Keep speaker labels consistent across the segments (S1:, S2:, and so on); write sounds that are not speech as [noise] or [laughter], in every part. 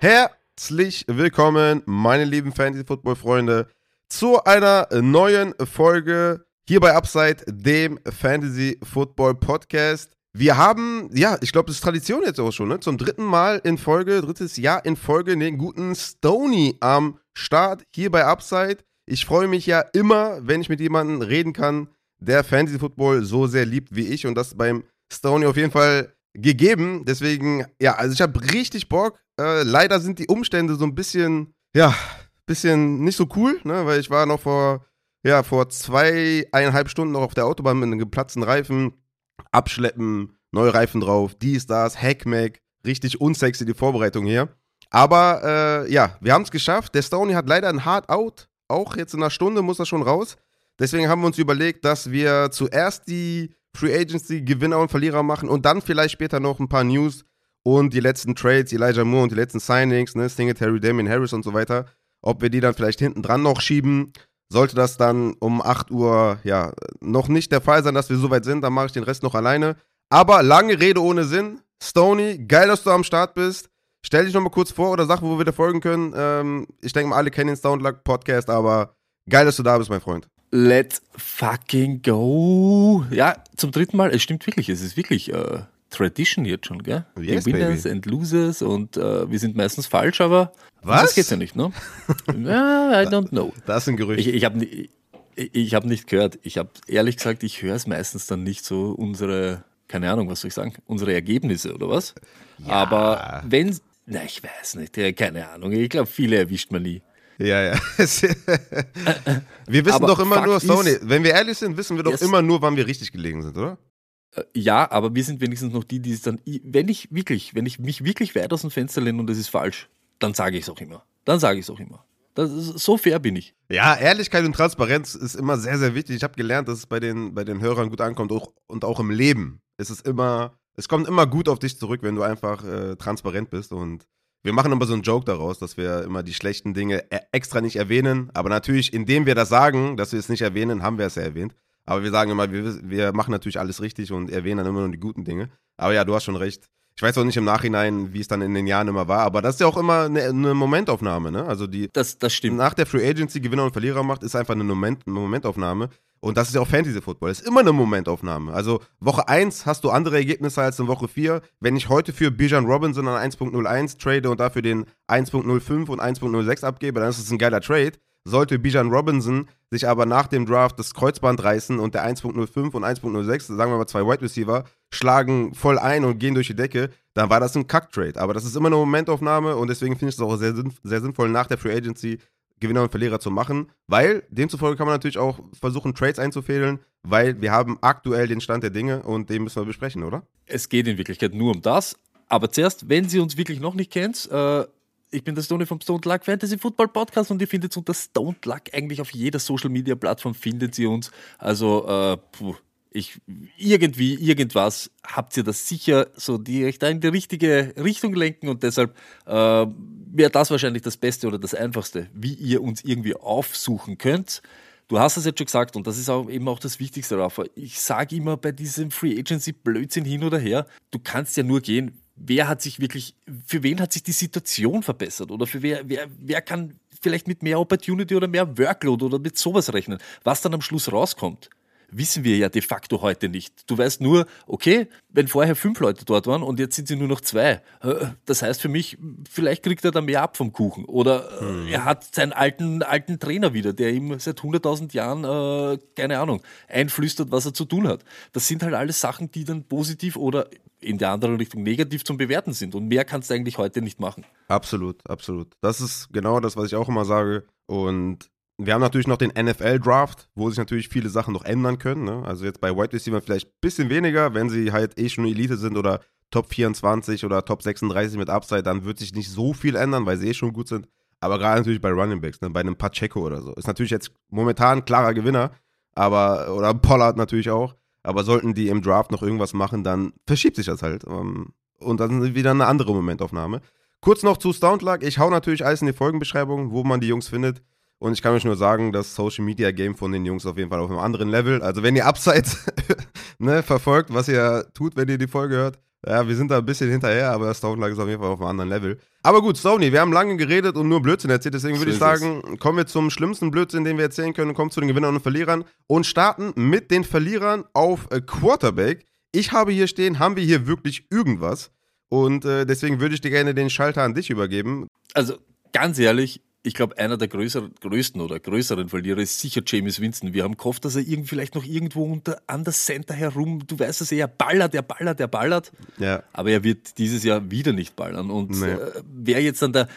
S1: Herzlich willkommen, meine lieben Fantasy-Football-Freunde, zu einer neuen Folge hier bei Upside, dem Fantasy-Football-Podcast. Wir haben, ja, ich glaube, das ist Tradition jetzt auch schon, ne? Zum dritten Mal in Folge, drittes Jahr in Folge, den guten Stony am Start hier bei Upside. Ich freue mich ja immer, wenn ich mit jemandem reden kann, der Fantasy Football so sehr liebt wie ich und das beim Stony auf jeden Fall gegeben. Deswegen, ja, also ich habe richtig Bock. Äh, leider sind die Umstände so ein bisschen, ja, bisschen nicht so cool, ne? weil ich war noch vor, ja, vor zweieinhalb Stunden noch auf der Autobahn mit einem geplatzten Reifen, abschleppen, neue Reifen drauf, dies, das, Hackmack, richtig unsexy die Vorbereitung hier. Aber äh, ja, wir haben es geschafft. Der Stoney hat leider ein Hard Out. Auch jetzt in einer Stunde muss er schon raus. Deswegen haben wir uns überlegt, dass wir zuerst die Free Agency Gewinner und Verlierer machen und dann vielleicht später noch ein paar News und die letzten Trades, Elijah Moore und die letzten Signings, ne, Singletary, Damien Harris und so weiter, ob wir die dann vielleicht hinten dran noch schieben. Sollte das dann um 8 Uhr ja noch nicht der Fall sein, dass wir so weit sind, dann mache ich den Rest noch alleine. Aber lange Rede ohne Sinn. Stony, geil, dass du am Start bist. Stell dich nochmal kurz vor oder sag, wo wir dir folgen können. Ähm, ich denke mal, alle kennen den Soundluck Podcast, aber geil, dass du da bist, mein Freund.
S2: Let's fucking go. Ja, zum dritten Mal. Es stimmt wirklich. Es ist wirklich äh, Tradition jetzt schon, gell?
S1: Yes,
S2: Die Winners
S1: baby.
S2: and Losers und äh, wir sind meistens falsch, aber
S1: Was?
S2: das geht's ja nicht, ne? [laughs] ja, I don't know.
S1: Das ist ein Gerücht.
S2: Ich, ich habe ich, ich hab nicht gehört. Ich habe ehrlich gesagt, ich höre es meistens dann nicht so unsere, keine Ahnung, was soll ich sagen, unsere Ergebnisse oder was. Aber wenn, na, ich weiß nicht, ja, keine Ahnung. Ich glaube, viele erwischt man nie.
S1: Ja, ja. [laughs] wir wissen
S2: Aber
S1: doch immer
S2: Fakt
S1: nur,
S2: ist-
S1: Sony, wenn wir ehrlich sind, wissen wir doch
S2: Yes.
S1: immer nur, wann wir richtig gelegen sind, oder?
S2: Äh, Ja, aber wir sind wenigstens noch die, die es dann, wenn ich wirklich, wenn ich mich wirklich weit aus dem Fenster lehne und es ist falsch, dann sage ich es auch immer. Dann sage ich es auch immer. Das ist, so fair bin ich.
S1: Ja, Ehrlichkeit und Transparenz ist immer sehr, sehr wichtig. Ich habe gelernt, dass es bei den, bei den Hörern gut ankommt auch, und auch im Leben. Es immer, es kommt immer gut auf dich zurück, wenn du einfach äh, transparent bist. Und wir machen immer so einen Joke daraus, dass wir immer die schlechten Dinge e- extra nicht erwähnen. Aber natürlich, indem wir das sagen, dass wir es nicht erwähnen, haben wir es ja erwähnt. Aber wir sagen immer, wir, wir machen natürlich alles richtig und erwähnen dann immer nur die guten Dinge. Aber ja, du hast schon recht. Ich weiß auch nicht im Nachhinein, wie es dann in den Jahren immer war, aber das ist ja auch immer eine, eine Momentaufnahme, ne? Also die,
S2: Das, das stimmt.
S1: nach der Free Agency Gewinner und Verlierer macht, ist einfach eine, Moment, eine Momentaufnahme. Und das ist ja auch Fantasy Football. Das ist immer eine Momentaufnahme. Also Woche 1 hast du andere Ergebnisse als in Woche 4. Wenn ich heute für Bijan Robinson an 1.01 trade und dafür den 1.05 und 1.06 abgebe, dann ist es ein geiler Trade. Sollte Bijan Robinson sich aber nach dem Draft das Kreuzband reißen und der 1.05 und 1.06, sagen wir mal zwei Wide Receiver, schlagen voll ein und gehen durch die Decke, dann war das ein Kack-Trade. Aber das ist immer eine Momentaufnahme und deswegen finde ich es auch sehr, sehr sinnvoll, nach der Free Agency Gewinner und Verlierer zu machen, weil demzufolge kann man natürlich auch versuchen, Trades einzufädeln, weil wir haben aktuell den Stand der Dinge und den müssen wir besprechen, oder?
S2: Es geht in Wirklichkeit nur um das. Aber zuerst, wenn Sie uns wirklich noch nicht kennt, äh, ich bin der Stoney vom Stone Luck Fantasy Football Podcast und ihr findet unter Stone Luck eigentlich auf jeder Social Media Plattform findet Sie uns. Also, äh, puh, ich, irgendwie, irgendwas habt ihr das sicher, so die euch da in die richtige Richtung lenken und deshalb äh, wäre das wahrscheinlich das Beste oder das Einfachste, wie ihr uns irgendwie aufsuchen könnt. Du hast es jetzt schon gesagt und das ist auch eben auch das Wichtigste, Rafa. Ich sage immer bei diesem Free Agency Blödsinn hin oder her, du kannst ja nur gehen, wer hat sich wirklich, für wen hat sich die Situation verbessert oder für wer, wer, wer kann vielleicht mit mehr Opportunity oder mehr Workload oder mit sowas rechnen. Was dann am Schluss rauskommt, wissen wir ja de facto heute nicht. Du weißt nur, okay, wenn vorher fünf Leute dort waren und jetzt sind sie nur noch zwei. äh, Das heißt für mich, vielleicht kriegt er da mehr ab vom Kuchen. Oder äh, er hat seinen alten, alten Trainer wieder, der ihm seit 100.000 Jahren, äh, keine Ahnung, einflüstert, was er zu tun hat. Das sind halt alles Sachen, die dann positiv oder in der anderen Richtung negativ zum Bewerten sind. Und mehr kannst du eigentlich heute nicht machen.
S1: Absolut, absolut. Das ist genau das, was ich auch immer sage. Und wir haben natürlich noch den NFL-Draft, wo sich natürlich viele Sachen noch ändern können. Ne? Also jetzt bei Wide Receiver vielleicht ein bisschen weniger, wenn sie halt eh schon Elite sind oder Top 24 oder Top 36 mit Upside, dann wird sich nicht so viel ändern, weil sie eh schon gut sind. Aber gerade natürlich bei Running Backs, ne? bei einem Pacheco oder so. Ist natürlich jetzt momentan klarer Gewinner, aber, oder Pollard natürlich auch. Aber sollten die im Draft noch irgendwas machen, dann verschiebt sich das halt. Ähm, Und dann wieder eine andere Momentaufnahme. Kurz noch zu Soundluck. Ich hau natürlich alles in die Folgenbeschreibung, wo man die Jungs findet. Und ich kann euch nur sagen, das Social Media Game von den Jungs auf jeden Fall auf einem anderen Level. Also wenn ihr Upside [laughs] ne, verfolgt, was ihr tut, wenn ihr die Folge hört, Ja, wir sind da ein bisschen hinterher, aber Stone lag ist auf jeden Fall auf einem anderen Level. Aber gut, Sony, wir haben lange geredet und nur Blödsinn erzählt, deswegen würde ich sagen, kommen wir zum schlimmsten Blödsinn, den wir erzählen können, kommen zu den Gewinnern und Verlierern und starten mit den Verlierern auf äh, Quarterback. Ich habe hier stehen, haben wir hier wirklich irgendwas? Und äh, deswegen würde ich dir gerne den Schalter an dich übergeben.
S2: Also ganz ehrlich, ich glaube, einer der größeren, größten oder größeren Verlierer ist sicher James Winston. Wir haben gehofft, dass er irgendwie vielleicht noch irgendwo unter an der Center herum, du weißt es, er ballert, er ballert, er ballert. Ja. Aber er wird dieses Jahr wieder nicht ballern. Und nee. äh, wer jetzt dann der,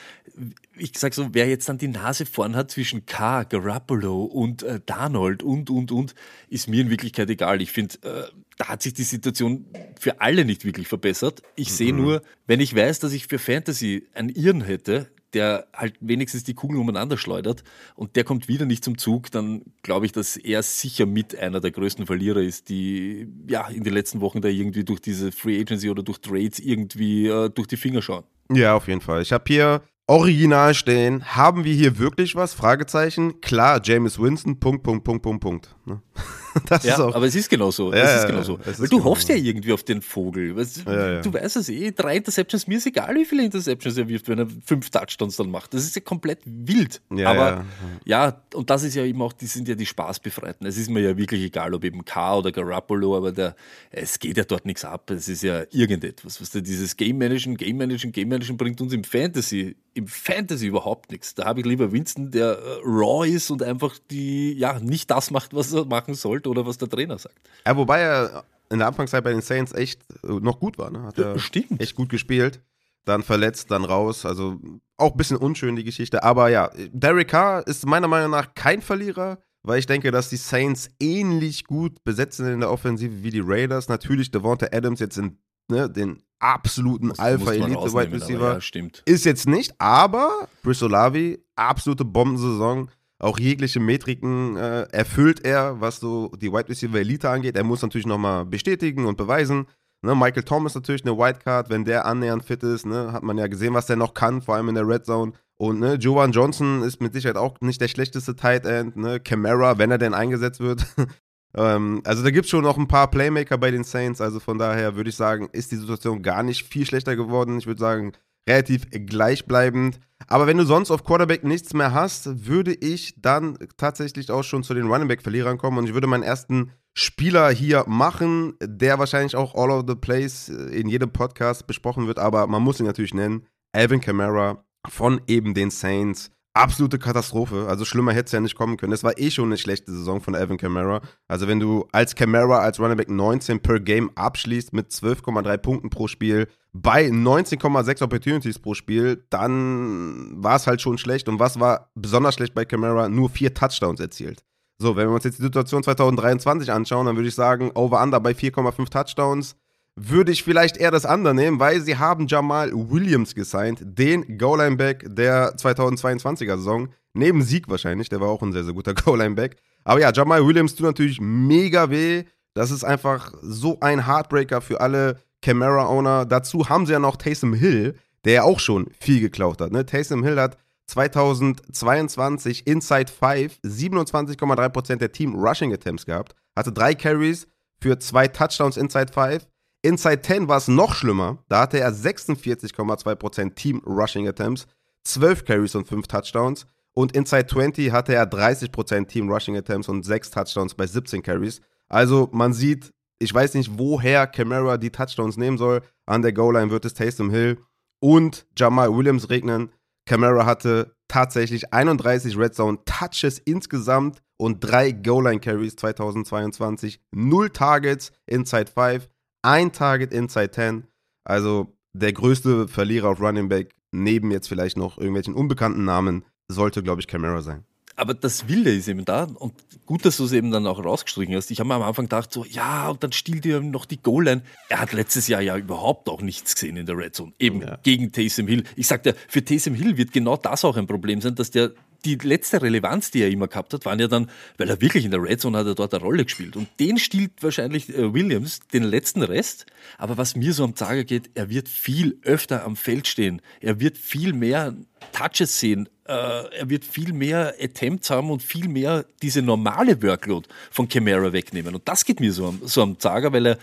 S2: ich sag so, wer jetzt dann die Nase vorn hat zwischen K, Garoppolo und äh, Darnold und, und, und, ist mir in Wirklichkeit egal. Ich finde, äh, da hat sich die Situation für alle nicht wirklich verbessert. Ich mhm. sehe nur, wenn ich weiß, dass ich für Fantasy einen Irren hätte, der halt wenigstens die Kugeln umeinander schleudert und der kommt wieder nicht zum Zug, dann glaube ich, dass er sicher mit einer der größten Verlierer ist, die ja in den letzten Wochen da irgendwie durch diese Free Agency oder durch Trades irgendwie äh, durch die Finger schauen.
S1: Ja, auf jeden Fall. Ich habe hier original stehen. Haben wir hier wirklich was? Fragezeichen. Klar, James Winston, Punkt, Punkt, Punkt, Punkt, Punkt. Ne? [laughs]
S2: Das ja, aber es ist genau so. Ja, es ist genau so. Weil du genau hoffst ja irgendwie auf den Vogel. Weißt, ja, du weißt es eh, drei Interceptions, mir ist egal, wie viele Interceptions er wirft, wenn er fünf Touchdowns dann macht. Das ist ja komplett wild. aber ja. und das ist ja eben auch, die sind ja die Spaßbefreiten. Es ist mir ja wirklich egal, ob eben K oder Garoppolo, aber der, es geht ja dort nichts ab. Es ist ja irgendetwas. Was du, dieses Game Managen, Game Managen, Game Managen bringt uns im Fantasy, im Fantasy überhaupt nichts. Da habe ich lieber Winston, der äh, raw ist und einfach die, ja, nicht das macht, was er machen soll sollte oder was der Trainer sagt.
S1: Ja, wobei er in der Anfangszeit bei den Saints echt äh, noch gut war. Ne? Hat er Stimmt. echt gut gespielt. Dann verletzt, dann raus. Also auch ein bisschen unschön die Geschichte. Aber ja, Derek Carr ist meiner Meinung nach kein Verlierer, weil ich denke, dass die Saints ähnlich gut besetzt sind in der Offensive wie die Raiders. Natürlich Devonta Adams jetzt in ne, den absoluten Alpha-Elite-Wide Receiver. Ja. Ist jetzt nicht, aber Brissolavi, absolute Bombensaison auch jegliche Metriken äh, erfüllt er, was so die Wide Receiver Elite angeht. Er muss natürlich nochmal bestätigen und beweisen. Ne, Michael Thomas natürlich eine Wildcard, wenn der annähernd fit ist, ne, hat man ja gesehen, was der noch kann, vor allem in der Red Zone. Und ne, Jovan Johnson ist mit Sicherheit auch nicht der schlechteste Tight End. Ne? Camara, wenn er denn eingesetzt wird. [laughs] ähm, also da gibt es schon noch ein paar Playmaker bei den Saints. Also von daher würde ich sagen, ist die Situation gar nicht viel schlechter geworden. Ich würde sagen, relativ gleichbleibend. Aber wenn du sonst auf Quarterback nichts mehr hast, würde ich dann tatsächlich auch schon zu den Running Back Verlierern kommen und ich würde meinen ersten Spieler hier machen, der wahrscheinlich auch all over the place in jedem Podcast besprochen wird, aber man muss ihn natürlich nennen. Alvin Kamara von eben den Saints absolute Katastrophe. Also schlimmer hätte es ja nicht kommen können. Das war eh schon eine schlechte Saison von Alvin Kamara. Also wenn du als Kamara als Running Back 19 per Game abschließt mit 12,3 Punkten pro Spiel bei 19,6 Opportunities pro Spiel, dann war es halt schon schlecht. Und was war besonders schlecht bei Kamara? Nur vier Touchdowns erzielt. So, wenn wir uns jetzt die Situation 2023 anschauen, dann würde ich sagen, Over-Under bei 4,5 Touchdowns würde ich vielleicht eher das andere nehmen, weil sie haben Jamal Williams gesigned, den Goal-Line-Back der 2022er Saison. Neben Sieg wahrscheinlich, der war auch ein sehr, sehr guter [laughs] Goal-Line-Back. Aber ja, Jamal Williams tut natürlich mega weh. Das ist einfach so ein Heartbreaker für alle Camara-Owner. Dazu haben sie ja noch Taysom Hill, der ja auch schon viel geklaut hat. Ne? Taysom Hill hat 2022 Inside 5 27,3% der Team Rushing Attempts gehabt, hatte drei Carries für zwei Touchdowns Inside 5 Inside 10 war es noch schlimmer. Da hatte er 46,2% Team Rushing Attempts, 12 Carries und 5 Touchdowns. Und Inside 20 hatte er 30% Team Rushing Attempts und 6 Touchdowns bei 17 Carries. Also man sieht, ich weiß nicht, woher Camara die Touchdowns nehmen soll. An der Goal-Line wird es Taysom Hill und Jamal Williams regnen. Camara hatte tatsächlich 31 Red Zone Touches insgesamt und 3 Goal-Line Carries 2022. 0 Targets Inside 5 ein Target inside 10. Also der größte Verlierer auf Running Back, neben jetzt vielleicht noch irgendwelchen unbekannten Namen, sollte, glaube ich, Camara sein.
S2: Aber das Wilde ist eben da und gut, dass du es eben dann auch rausgestrichen hast. Ich habe mir am Anfang gedacht, so, ja, und dann stiehlt ihr noch die Goal-Line. Er hat letztes Jahr ja überhaupt auch nichts gesehen in der Red Zone, eben ja. gegen Taysom Hill. Ich sagte, für Taysom Hill wird genau das auch ein Problem sein, dass der die letzte Relevanz, die er immer gehabt hat, waren ja dann, weil er wirklich in der Red Zone hat er dort eine Rolle gespielt. Und den stiehlt wahrscheinlich äh, Williams den letzten Rest. Aber was mir so am Tage geht, er wird viel öfter am Feld stehen. Er wird viel mehr Touches sehen. Äh, er wird viel mehr Attempts haben und viel mehr diese normale Workload von Camara wegnehmen. Und das geht mir so am, so am Zager, weil er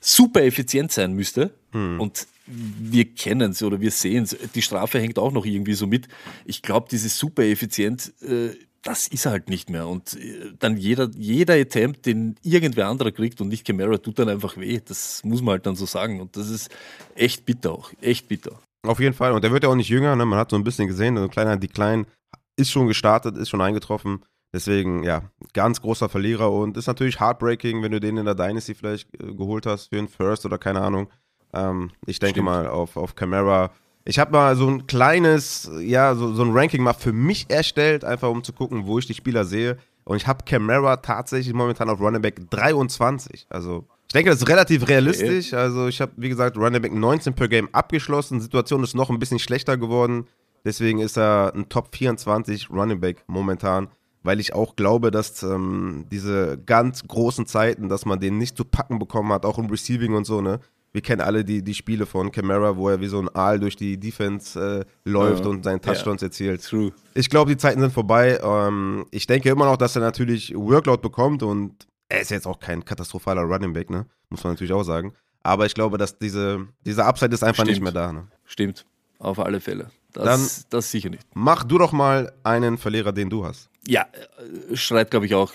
S2: super effizient sein müsste. Hm. Und wir kennen es oder wir sehen es. Die Strafe hängt auch noch irgendwie so mit. Ich glaube, dieses super effizient, äh, das ist halt nicht mehr. Und äh, dann jeder, jeder Attempt, den irgendwer anderer kriegt und nicht Camara, tut dann einfach weh. Das muss man halt dann so sagen. Und das ist echt bitter auch. Echt bitter.
S1: Auf jeden Fall. Und der wird ja auch nicht jünger. Ne? Man hat so ein bisschen gesehen, ein kleiner Decline ist schon gestartet, ist schon eingetroffen. Deswegen, ja, ganz großer Verlierer und ist natürlich heartbreaking, wenn du den in der Dynasty vielleicht äh, geholt hast für einen First oder keine Ahnung. Ähm, ich denke Stimmt. mal auf, auf Camara. Ich habe mal so ein kleines, ja, so, so ein Ranking mal für mich erstellt, einfach um zu gucken, wo ich die Spieler sehe. Und ich habe Camara tatsächlich momentan auf Running Back 23. Also ich denke, das ist relativ realistisch. Also ich habe, wie gesagt, Running Back 19 per Game abgeschlossen. Die Situation ist noch ein bisschen schlechter geworden. Deswegen ist er ein Top 24 Running Back momentan weil ich auch glaube, dass ähm, diese ganz großen Zeiten, dass man den nicht zu packen bekommen hat, auch im Receiving und so, ne? Wir kennen alle die, die Spiele von Camara, wo er wie so ein Aal durch die Defense äh, läuft uh, und seinen Touchdowns yeah, erzielt. True. Ich glaube, die Zeiten sind vorbei. Ähm, ich denke immer noch, dass er natürlich Workload bekommt und er ist jetzt auch kein katastrophaler Running Back, ne? Muss man natürlich auch sagen. Aber ich glaube, dass diese, diese Upside ist einfach Stimmt. nicht mehr da. Ne?
S2: Stimmt, auf alle Fälle. Das, Dann das sicher nicht.
S1: Mach du doch mal einen Verlierer, den du hast.
S2: Ja, äh, schreit, glaube ich, auch.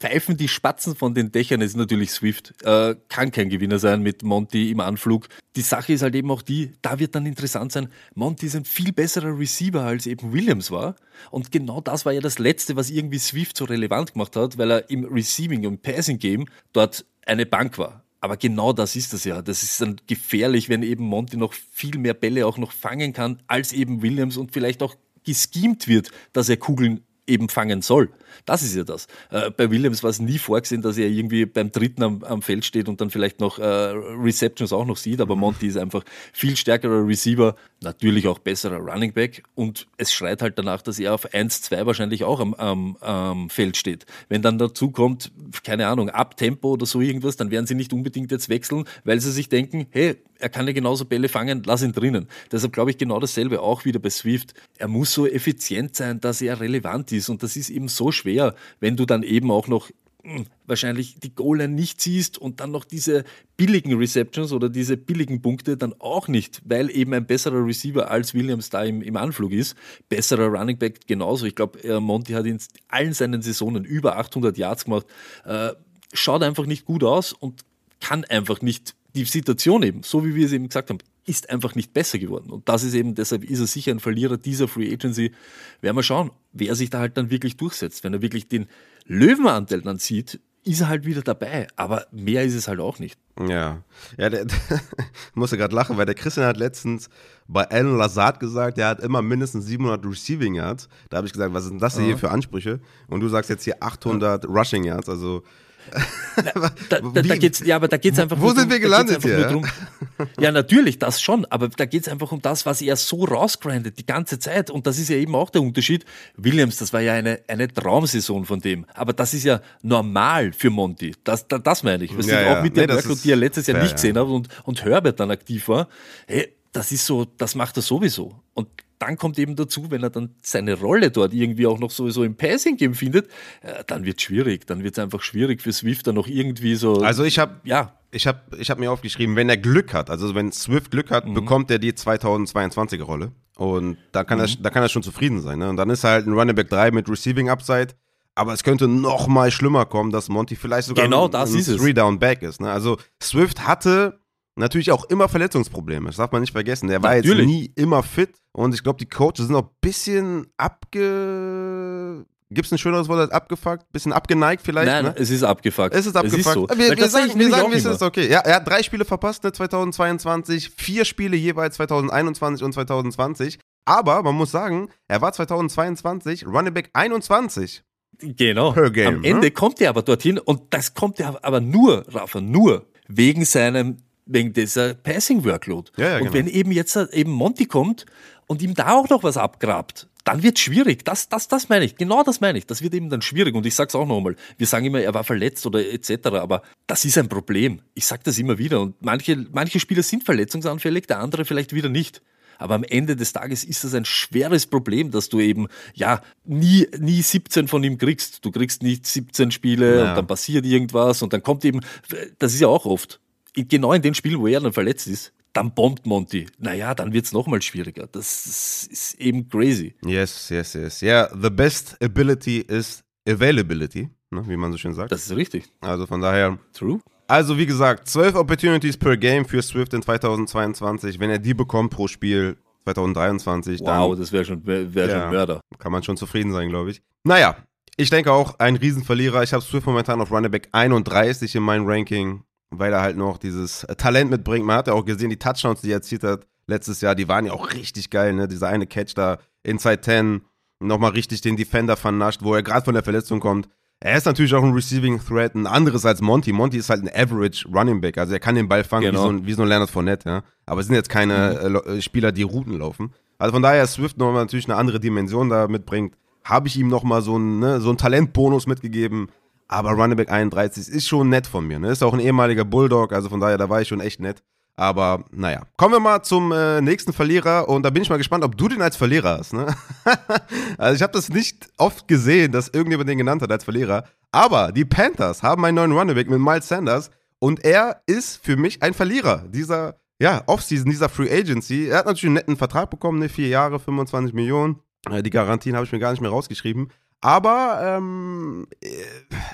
S2: Pfeifen die Spatzen von den Dächern ist natürlich Swift. Äh, kann kein Gewinner sein mit Monty im Anflug. Die Sache ist halt eben auch die, da wird dann interessant sein, Monty ist ein viel besserer Receiver als eben Williams war. Und genau das war ja das Letzte, was irgendwie Swift so relevant gemacht hat, weil er im Receiving und Passing Game dort eine Bank war. Aber genau das ist das ja. Das ist dann gefährlich, wenn eben Monty noch viel mehr Bälle auch noch fangen kann als eben Williams und vielleicht auch geschemt wird, dass er Kugeln eben fangen soll. Das ist ja das. Äh, bei Williams war es nie vorgesehen, dass er irgendwie beim dritten am, am Feld steht und dann vielleicht noch äh, Receptions auch noch sieht, aber Monty ist einfach viel stärkerer Receiver, natürlich auch besserer Running Back und es schreit halt danach, dass er auf 1-2 wahrscheinlich auch am, am, am Feld steht. Wenn dann dazu kommt, keine Ahnung, Abtempo oder so irgendwas, dann werden sie nicht unbedingt jetzt wechseln, weil sie sich denken, hey, er kann ja genauso Bälle fangen, lass ihn drinnen. Deshalb glaube ich genau dasselbe auch wieder bei Swift. Er muss so effizient sein, dass er relevant ist und das ist eben so schwer wenn du dann eben auch noch hm, wahrscheinlich die Goal nicht siehst und dann noch diese billigen Receptions oder diese billigen Punkte dann auch nicht, weil eben ein besserer Receiver als Williams da im, im Anflug ist. Besserer Running Back genauso. Ich glaube, äh, Monty hat in allen seinen Saisonen über 800 Yards gemacht. Äh, schaut einfach nicht gut aus und kann einfach nicht die Situation eben, so wie wir es eben gesagt haben, ist einfach nicht besser geworden. Und das ist eben, deshalb ist er sicher ein Verlierer dieser Free Agency. Werden wir schauen, wer sich da halt dann wirklich durchsetzt. Wenn er wirklich den Löwenanteil dann sieht, ist er halt wieder dabei. Aber mehr ist es halt auch nicht.
S1: Ja, ja, der, der muss ja gerade lachen, weil der Christian hat letztens bei Alan Lazard gesagt, der hat immer mindestens 700 Receiving Yards. Da habe ich gesagt, was sind das hier für Ansprüche? Und du sagst jetzt hier 800 Rushing Yards, also [laughs]
S2: da, da, da, geht's, ja, aber da geht es einfach
S1: Wo sind wir gelandet hier?
S2: Drum, ja, natürlich, das schon, aber da geht es einfach um das, was er so rausgrindet die ganze Zeit. Und das ist ja eben auch der Unterschied. Williams, das war ja eine, eine Traumsaison von dem. Aber das ist ja normal für Monty. Das, das, das meine ich. Was ja, ich ja. auch mit nee, der Workload, die er letztes Jahr nicht gesehen ja. habe und, und Herbert dann aktiv war. Hey, das ist so, das macht er sowieso. Und dann kommt eben dazu, wenn er dann seine Rolle dort irgendwie auch noch sowieso im Passing-Game findet, äh, dann wird es schwierig. Dann wird es einfach schwierig für Swift dann noch irgendwie so.
S1: Also ich habe ja. ich habe ich hab mir aufgeschrieben, wenn er Glück hat, also wenn Swift Glück hat, mhm. bekommt er die 2022er Rolle. Und da kann, mhm. er, da kann er schon zufrieden sein. Ne? Und dann ist er halt ein Running Back 3 mit Receiving Upside. Aber es könnte noch mal schlimmer kommen, dass Monty vielleicht sogar
S2: genau, ein, ein
S1: Three-Down-Back ist. Ne? Also Swift hatte natürlich auch immer Verletzungsprobleme. Das darf man nicht vergessen. Der war natürlich. jetzt nie immer fit. Und ich glaube, die Coaches sind auch ein bisschen abge. Gibt es ein schöneres Wort als abgefuckt? Bisschen abgeneigt vielleicht?
S2: Nein,
S1: ne?
S2: es ist abgefuckt.
S1: Es ist abgefuckt. Es ist so. Wir, wir sagen, wir sagen wie es ist, okay. Ja, er hat drei Spiele verpasst, ne, 2022, vier Spiele jeweils 2021 und 2020. Aber man muss sagen, er war 2022 Running Back 21.
S2: Genau. Per Game, Am ne? Ende kommt er aber dorthin und das kommt er aber nur, Rafa, nur wegen seinem wegen dieser Passing Workload. Ja, ja, und genau. wenn eben jetzt eben Monty kommt und ihm da auch noch was abgrabt, dann wird es schwierig. Das, das, das meine ich. Genau das meine ich. Das wird eben dann schwierig. Und ich sage es auch nochmal. Wir sagen immer, er war verletzt oder etc. Aber das ist ein Problem. Ich sage das immer wieder. Und manche, manche Spieler sind verletzungsanfällig, der andere vielleicht wieder nicht. Aber am Ende des Tages ist das ein schweres Problem, dass du eben, ja, nie, nie 17 von ihm kriegst. Du kriegst nicht 17 Spiele ja. und dann passiert irgendwas und dann kommt eben, das ist ja auch oft genau in den Spielen, wo er dann verletzt ist, dann bombt Monty. Naja, dann wird es nochmal schwieriger. Das ist eben crazy.
S1: Yes, yes, yes. Ja, yeah, the best ability is availability, ne, wie man so schön sagt.
S2: Das ist richtig.
S1: Also von daher.
S2: True.
S1: Also wie gesagt, 12 Opportunities per Game für Swift in 2022. Wenn er die bekommt pro Spiel 2023,
S2: wow,
S1: dann.
S2: Wow, das wäre schon, wär, wär ja, schon Mörder.
S1: Kann man schon zufrieden sein, glaube ich. Naja, ich denke auch ein Riesenverlierer. Ich habe Swift momentan auf Running Back 31 in meinem Ranking, weil er halt noch dieses Talent mitbringt. Man hat ja auch gesehen, die Touchdowns, die er erzielt hat letztes Jahr, die waren ja auch richtig geil. Ne? Dieser eine Catch da, Inside 10, nochmal richtig den Defender vernascht, wo er gerade von der Verletzung kommt. Er ist natürlich auch ein Receiving Threat, ein anderes als Monty. Monty ist halt ein Average Running Back, also er kann den Ball fangen genau. wie, so ein, wie so ein Leonard Fournette, ja. Aber es sind jetzt keine mhm. äh, Spieler, die Routen laufen. Also von daher Swift nochmal natürlich eine andere Dimension da mitbringt. Habe ich ihm nochmal so einen ne, so Talentbonus mitgegeben. Aber Running Back 31 ist schon nett von mir. Ne? Ist auch ein ehemaliger Bulldog, also von daher, da war ich schon echt nett. Aber naja, kommen wir mal zum äh, nächsten Verlierer und da bin ich mal gespannt, ob du den als Verlierer hast. Ne? [laughs] also ich habe das nicht oft gesehen, dass irgendjemand den genannt hat als Verlierer. Aber die Panthers haben einen neuen Running mit Miles Sanders und er ist für mich ein Verlierer dieser ja, Offseason, dieser Free Agency. Er hat natürlich einen netten Vertrag bekommen, ne? vier Jahre, 25 Millionen. Äh, die Garantien habe ich mir gar nicht mehr rausgeschrieben. Aber ähm, äh,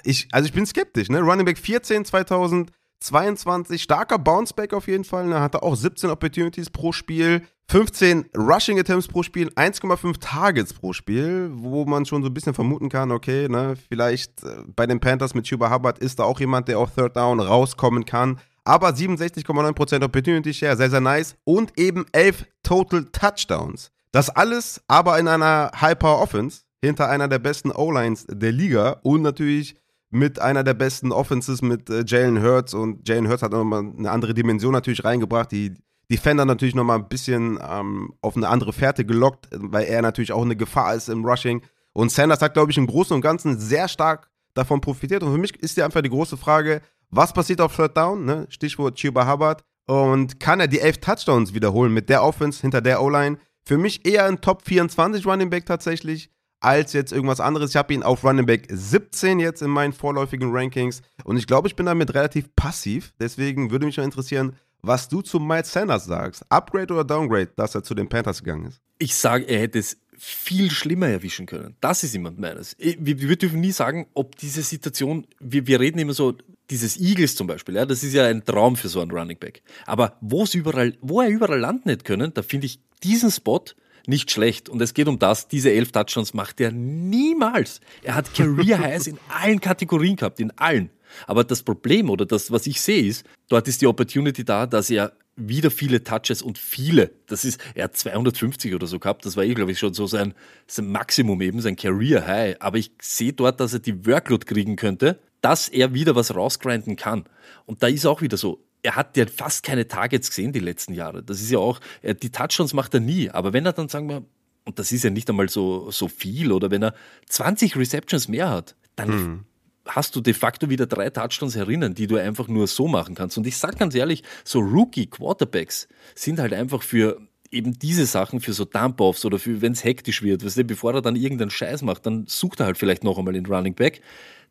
S1: ich, also ich bin skeptisch. Ne? Running Back 14 2000 22 starker Bounceback auf jeden Fall. Er hatte auch 17 Opportunities pro Spiel, 15 Rushing Attempts pro Spiel, 1,5 Targets pro Spiel, wo man schon so ein bisschen vermuten kann, okay, ne, vielleicht äh, bei den Panthers mit Chuba Hubbard ist da auch jemand, der auf Third Down rauskommen kann. Aber 67,9% Opportunity Share, sehr, sehr nice. Und eben 11 Total Touchdowns. Das alles aber in einer High-Power Offense hinter einer der besten O-Lines der Liga und natürlich mit einer der besten Offenses mit äh, Jalen Hurts und Jalen Hurts hat nochmal eine andere Dimension natürlich reingebracht, die Defender natürlich nochmal ein bisschen ähm, auf eine andere Fährte gelockt, weil er natürlich auch eine Gefahr ist im Rushing. Und Sanders hat, glaube ich, im Großen und Ganzen sehr stark davon profitiert. Und für mich ist ja einfach die große Frage, was passiert auf Third Down? Ne? Stichwort Chuba Hubbard. Und kann er die elf Touchdowns wiederholen mit der Offense hinter der O-Line? Für mich eher ein Top 24 Running Back tatsächlich als jetzt irgendwas anderes. Ich habe ihn auf Running Back 17 jetzt in meinen vorläufigen Rankings und ich glaube, ich bin damit relativ passiv. Deswegen würde mich mal interessieren, was du zu Miles Sanders sagst. Upgrade oder Downgrade, dass er zu den Panthers gegangen ist?
S2: Ich sage, er hätte es viel schlimmer erwischen können. Das ist immer meines. Wir, wir dürfen nie sagen, ob diese Situation, wir, wir reden immer so, dieses Eagles zum Beispiel, ja, das ist ja ein Traum für so einen Running Back. Aber wo überall, wo er überall landen hätte können, da finde ich diesen Spot nicht schlecht. Und es geht um das, diese elf Touchdowns macht er niemals. Er hat Career [laughs] Highs in allen Kategorien gehabt, in allen. Aber das Problem oder das, was ich sehe, ist, dort ist die Opportunity da, dass er wieder viele Touches und viele, das ist, er hat 250 oder so gehabt, das war eh, glaube ich, schon so sein, sein Maximum eben, sein Career High. Aber ich sehe dort, dass er die Workload kriegen könnte, dass er wieder was rausgrinden kann. Und da ist auch wieder so, er hat ja fast keine Targets gesehen die letzten Jahre. Das ist ja auch, die Touchdowns macht er nie. Aber wenn er dann, sagen wir, und das ist ja nicht einmal so, so viel, oder wenn er 20 Receptions mehr hat, dann hm. hast du de facto wieder drei Touchdowns herinnen, die du einfach nur so machen kannst. Und ich sag ganz ehrlich, so Rookie-Quarterbacks sind halt einfach für eben diese Sachen für so Dump-Offs oder für, wenn es hektisch wird, weißt du, bevor er dann irgendeinen Scheiß macht, dann sucht er halt vielleicht noch einmal den Running Back.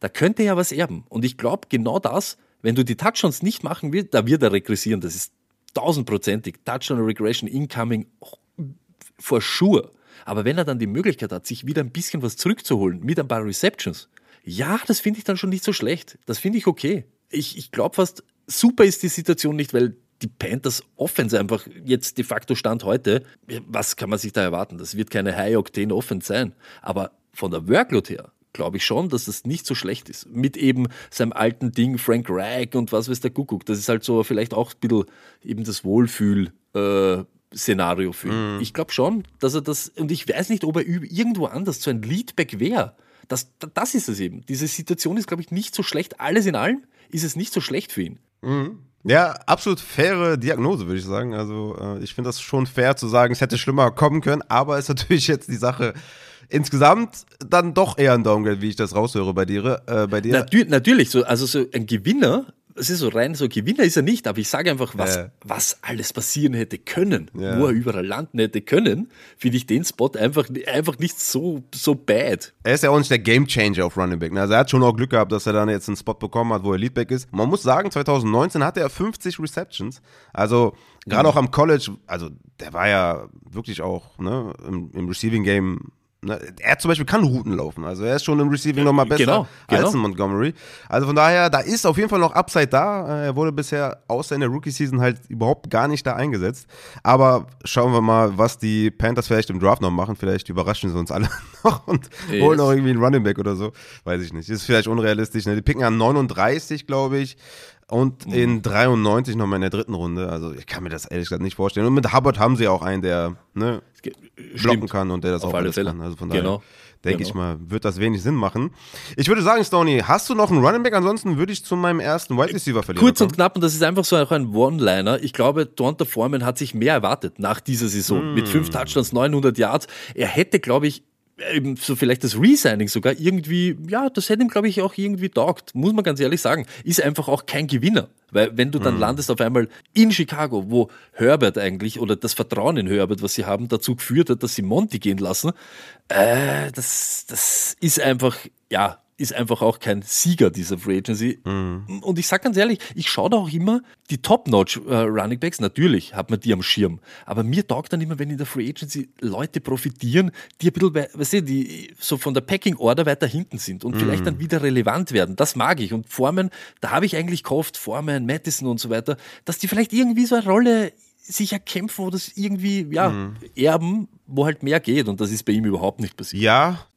S2: Da könnte er ja was erben. Und ich glaube, genau das wenn du die Touchdowns nicht machen willst, da wird er regressieren. Das ist tausendprozentig. Touchdown Regression incoming for sure. Aber wenn er dann die Möglichkeit hat, sich wieder ein bisschen was zurückzuholen mit ein paar Receptions, ja, das finde ich dann schon nicht so schlecht. Das finde ich okay. Ich, ich glaube fast, super ist die Situation nicht, weil die Panthers Offense einfach jetzt de facto Stand heute, was kann man sich da erwarten? Das wird keine High-Octane Offense sein. Aber von der Workload her glaube ich schon, dass das nicht so schlecht ist. Mit eben seinem alten Ding, Frank Reich und was weiß der Kuckuck. Das ist halt so vielleicht auch ein bisschen eben das Wohlfühl. Äh, Szenario für ihn. Mm. Ich glaube schon, dass er das, und ich weiß nicht, ob er irgendwo anders so ein Leadback wäre. Das, das ist es eben. Diese Situation ist, glaube ich, nicht so schlecht. Alles in allem ist es nicht so schlecht für ihn.
S1: Mm. Ja, absolut faire Diagnose, würde ich sagen. Also, äh, ich finde das schon fair zu sagen, es hätte schlimmer kommen können, aber es ist natürlich jetzt die Sache, insgesamt dann doch eher ein Downgrade, wie ich das raushöre bei dir. Äh, bei dir.
S2: Natür natürlich, so, also so ein Gewinner es ist so rein, so Gewinner ist er nicht, aber ich sage einfach, was,
S1: Ja.
S2: was alles passieren hätte können,
S1: Ja.
S2: wo er überall landen hätte können, finde ich den Spot einfach, einfach nicht so, so bad.
S1: Er ist ja auch nicht der Gamechanger auf Running Back. ne? Also er hat schon auch Glück gehabt, dass er dann jetzt einen Spot bekommen hat, wo er Leadback ist. Man muss sagen, 2019 hatte er 50 Receptions. Also gerade
S2: Mhm.
S1: auch am College, also der war ja wirklich auch ne, im, im Receiving Game. Ne, er zum Beispiel kann Routen laufen. Also er ist schon im Receiving nochmal besser
S2: Genau, genau.
S1: als ein Montgomery. Also von daher, da ist auf jeden Fall noch Upside da. Äh, Er wurde bisher außer in der Rookie-Season halt überhaupt gar nicht da eingesetzt. Aber schauen wir mal, was die Panthers vielleicht im Draft noch machen. Vielleicht überraschen sie uns alle [laughs] noch und
S2: Yes.
S1: holen noch irgendwie einen Running Back oder so. Weiß ich nicht. Ist vielleicht unrealistisch. Ne? Die picken an 39, glaube ich. Und
S2: Mhm.
S1: in 93 nochmal in der dritten Runde. Also ich kann mir das ehrlich gesagt nicht vorstellen. Und mit Hubbard haben sie auch einen, der ne, blocken kann und der das
S2: Auf
S1: auch
S2: alle
S1: alles
S2: Fälle.
S1: kann. Also von daher
S2: Genau.
S1: denke
S2: Genau.
S1: ich mal, wird das wenig Sinn machen. Ich würde sagen, Stoney, hast du noch einen Running Back? Ansonsten würde ich zu meinem ersten Wide Receiver verlieren.
S2: Kurz und knapp, und das ist einfach so auch ein One-Liner. Ich glaube, Donta Foreman hat sich mehr erwartet nach dieser Saison. Mit fünf Touchdowns, 900 Yards. Er hätte, glaube ich, eben so vielleicht das Resigning sogar irgendwie, ja, das hätte ihm, glaube ich, auch irgendwie taugt. Muss man ganz ehrlich sagen. Ist einfach auch kein Gewinner. Weil wenn du dann landest auf einmal in Chicago, wo Herbert eigentlich oder das Vertrauen in Herbert, was sie haben, dazu geführt hat, dass sie Monty gehen lassen, äh, das, das ist einfach, ja, ist einfach auch kein Sieger dieser Free Agency. Und ich sag ganz ehrlich, ich schaue da auch immer die Top-Notch äh, Running Backs, natürlich hat man die am Schirm, aber mir taugt dann immer, wenn in der Free Agency Leute profitieren, die ein bisschen, wei- weißt du, die so von der Packing Order weiter hinten sind und vielleicht dann wieder relevant werden. Das mag ich. Und Formen, da habe ich eigentlich gehofft, Formen, Madison und so weiter, dass die vielleicht irgendwie so eine Rolle sich erkämpfen oder irgendwie, ja, erben, wo halt mehr geht. Und das ist bei ihm überhaupt nicht passiert.
S1: Ja,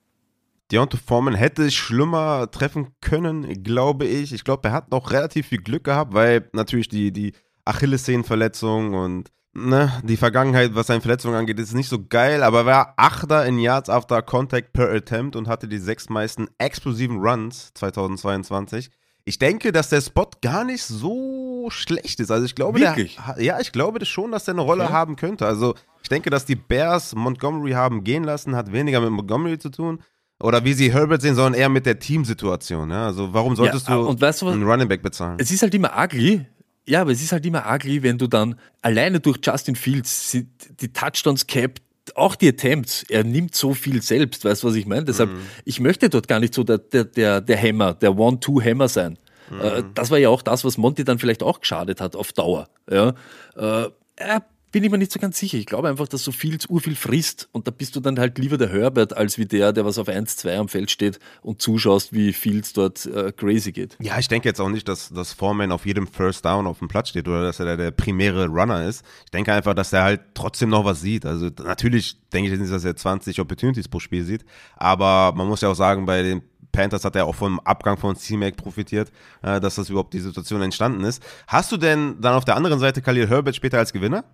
S1: Deontay Foreman hätte es schlimmer treffen können, glaube ich. Ich glaube, er hat noch relativ viel Glück gehabt, weil natürlich die, die Achillessehnenverletzung und ne, die Vergangenheit, was seine Verletzungen angeht, ist nicht so geil, aber er war Achter in Yards after Contact per Attempt und hatte die sechs meisten explosiven Runs 2022. Ich denke, dass der Spot gar nicht so schlecht ist. Also ich glaube? Der, ja, ich glaube schon, dass der eine Rolle
S2: Okay.
S1: haben könnte. Also ich denke, dass die Bears Montgomery haben gehen lassen, hat weniger mit Montgomery zu tun. Oder wie sie Herbert sehen, sondern eher mit der Teamsituation. Ja? Also warum solltest
S2: Ja,
S1: du
S2: und weißt du
S1: einen Running Back bezahlen?
S2: Es ist halt immer ugly. Ja, aber es ist halt immer ugly, wenn du dann alleine durch Justin Fields die Touchdowns capped, auch die Attempts, er nimmt so viel selbst, weißt du, was ich meine? Deshalb, ich möchte dort gar nicht so der, der, der, der Hammer, der One-Two-Hammer sein. Äh, das war ja auch das, was Monty dann vielleicht auch geschadet hat auf Dauer. Ja, äh, äh, bin ich mir nicht so ganz sicher. Ich glaube einfach, dass so Fields urviel frisst und da bist du dann halt lieber der Herbert als wie der, der was auf 1-2 am Feld steht und zuschaust, wie Fields dort äh, crazy geht.
S1: Ja, ich denke jetzt auch nicht, dass, dass Foreman auf jedem First Down auf dem Platz steht oder dass er der, der primäre Runner ist. Ich denke einfach, dass er halt trotzdem noch was sieht. Also natürlich denke ich jetzt nicht, dass er 20 Opportunities pro Spiel sieht, aber man muss ja auch sagen, bei den Panthers hat er auch vom Abgang von C-Mac profitiert, äh, dass das überhaupt die Situation entstanden ist. Hast du denn dann auf der anderen Seite Khalil Herbert später als Gewinner?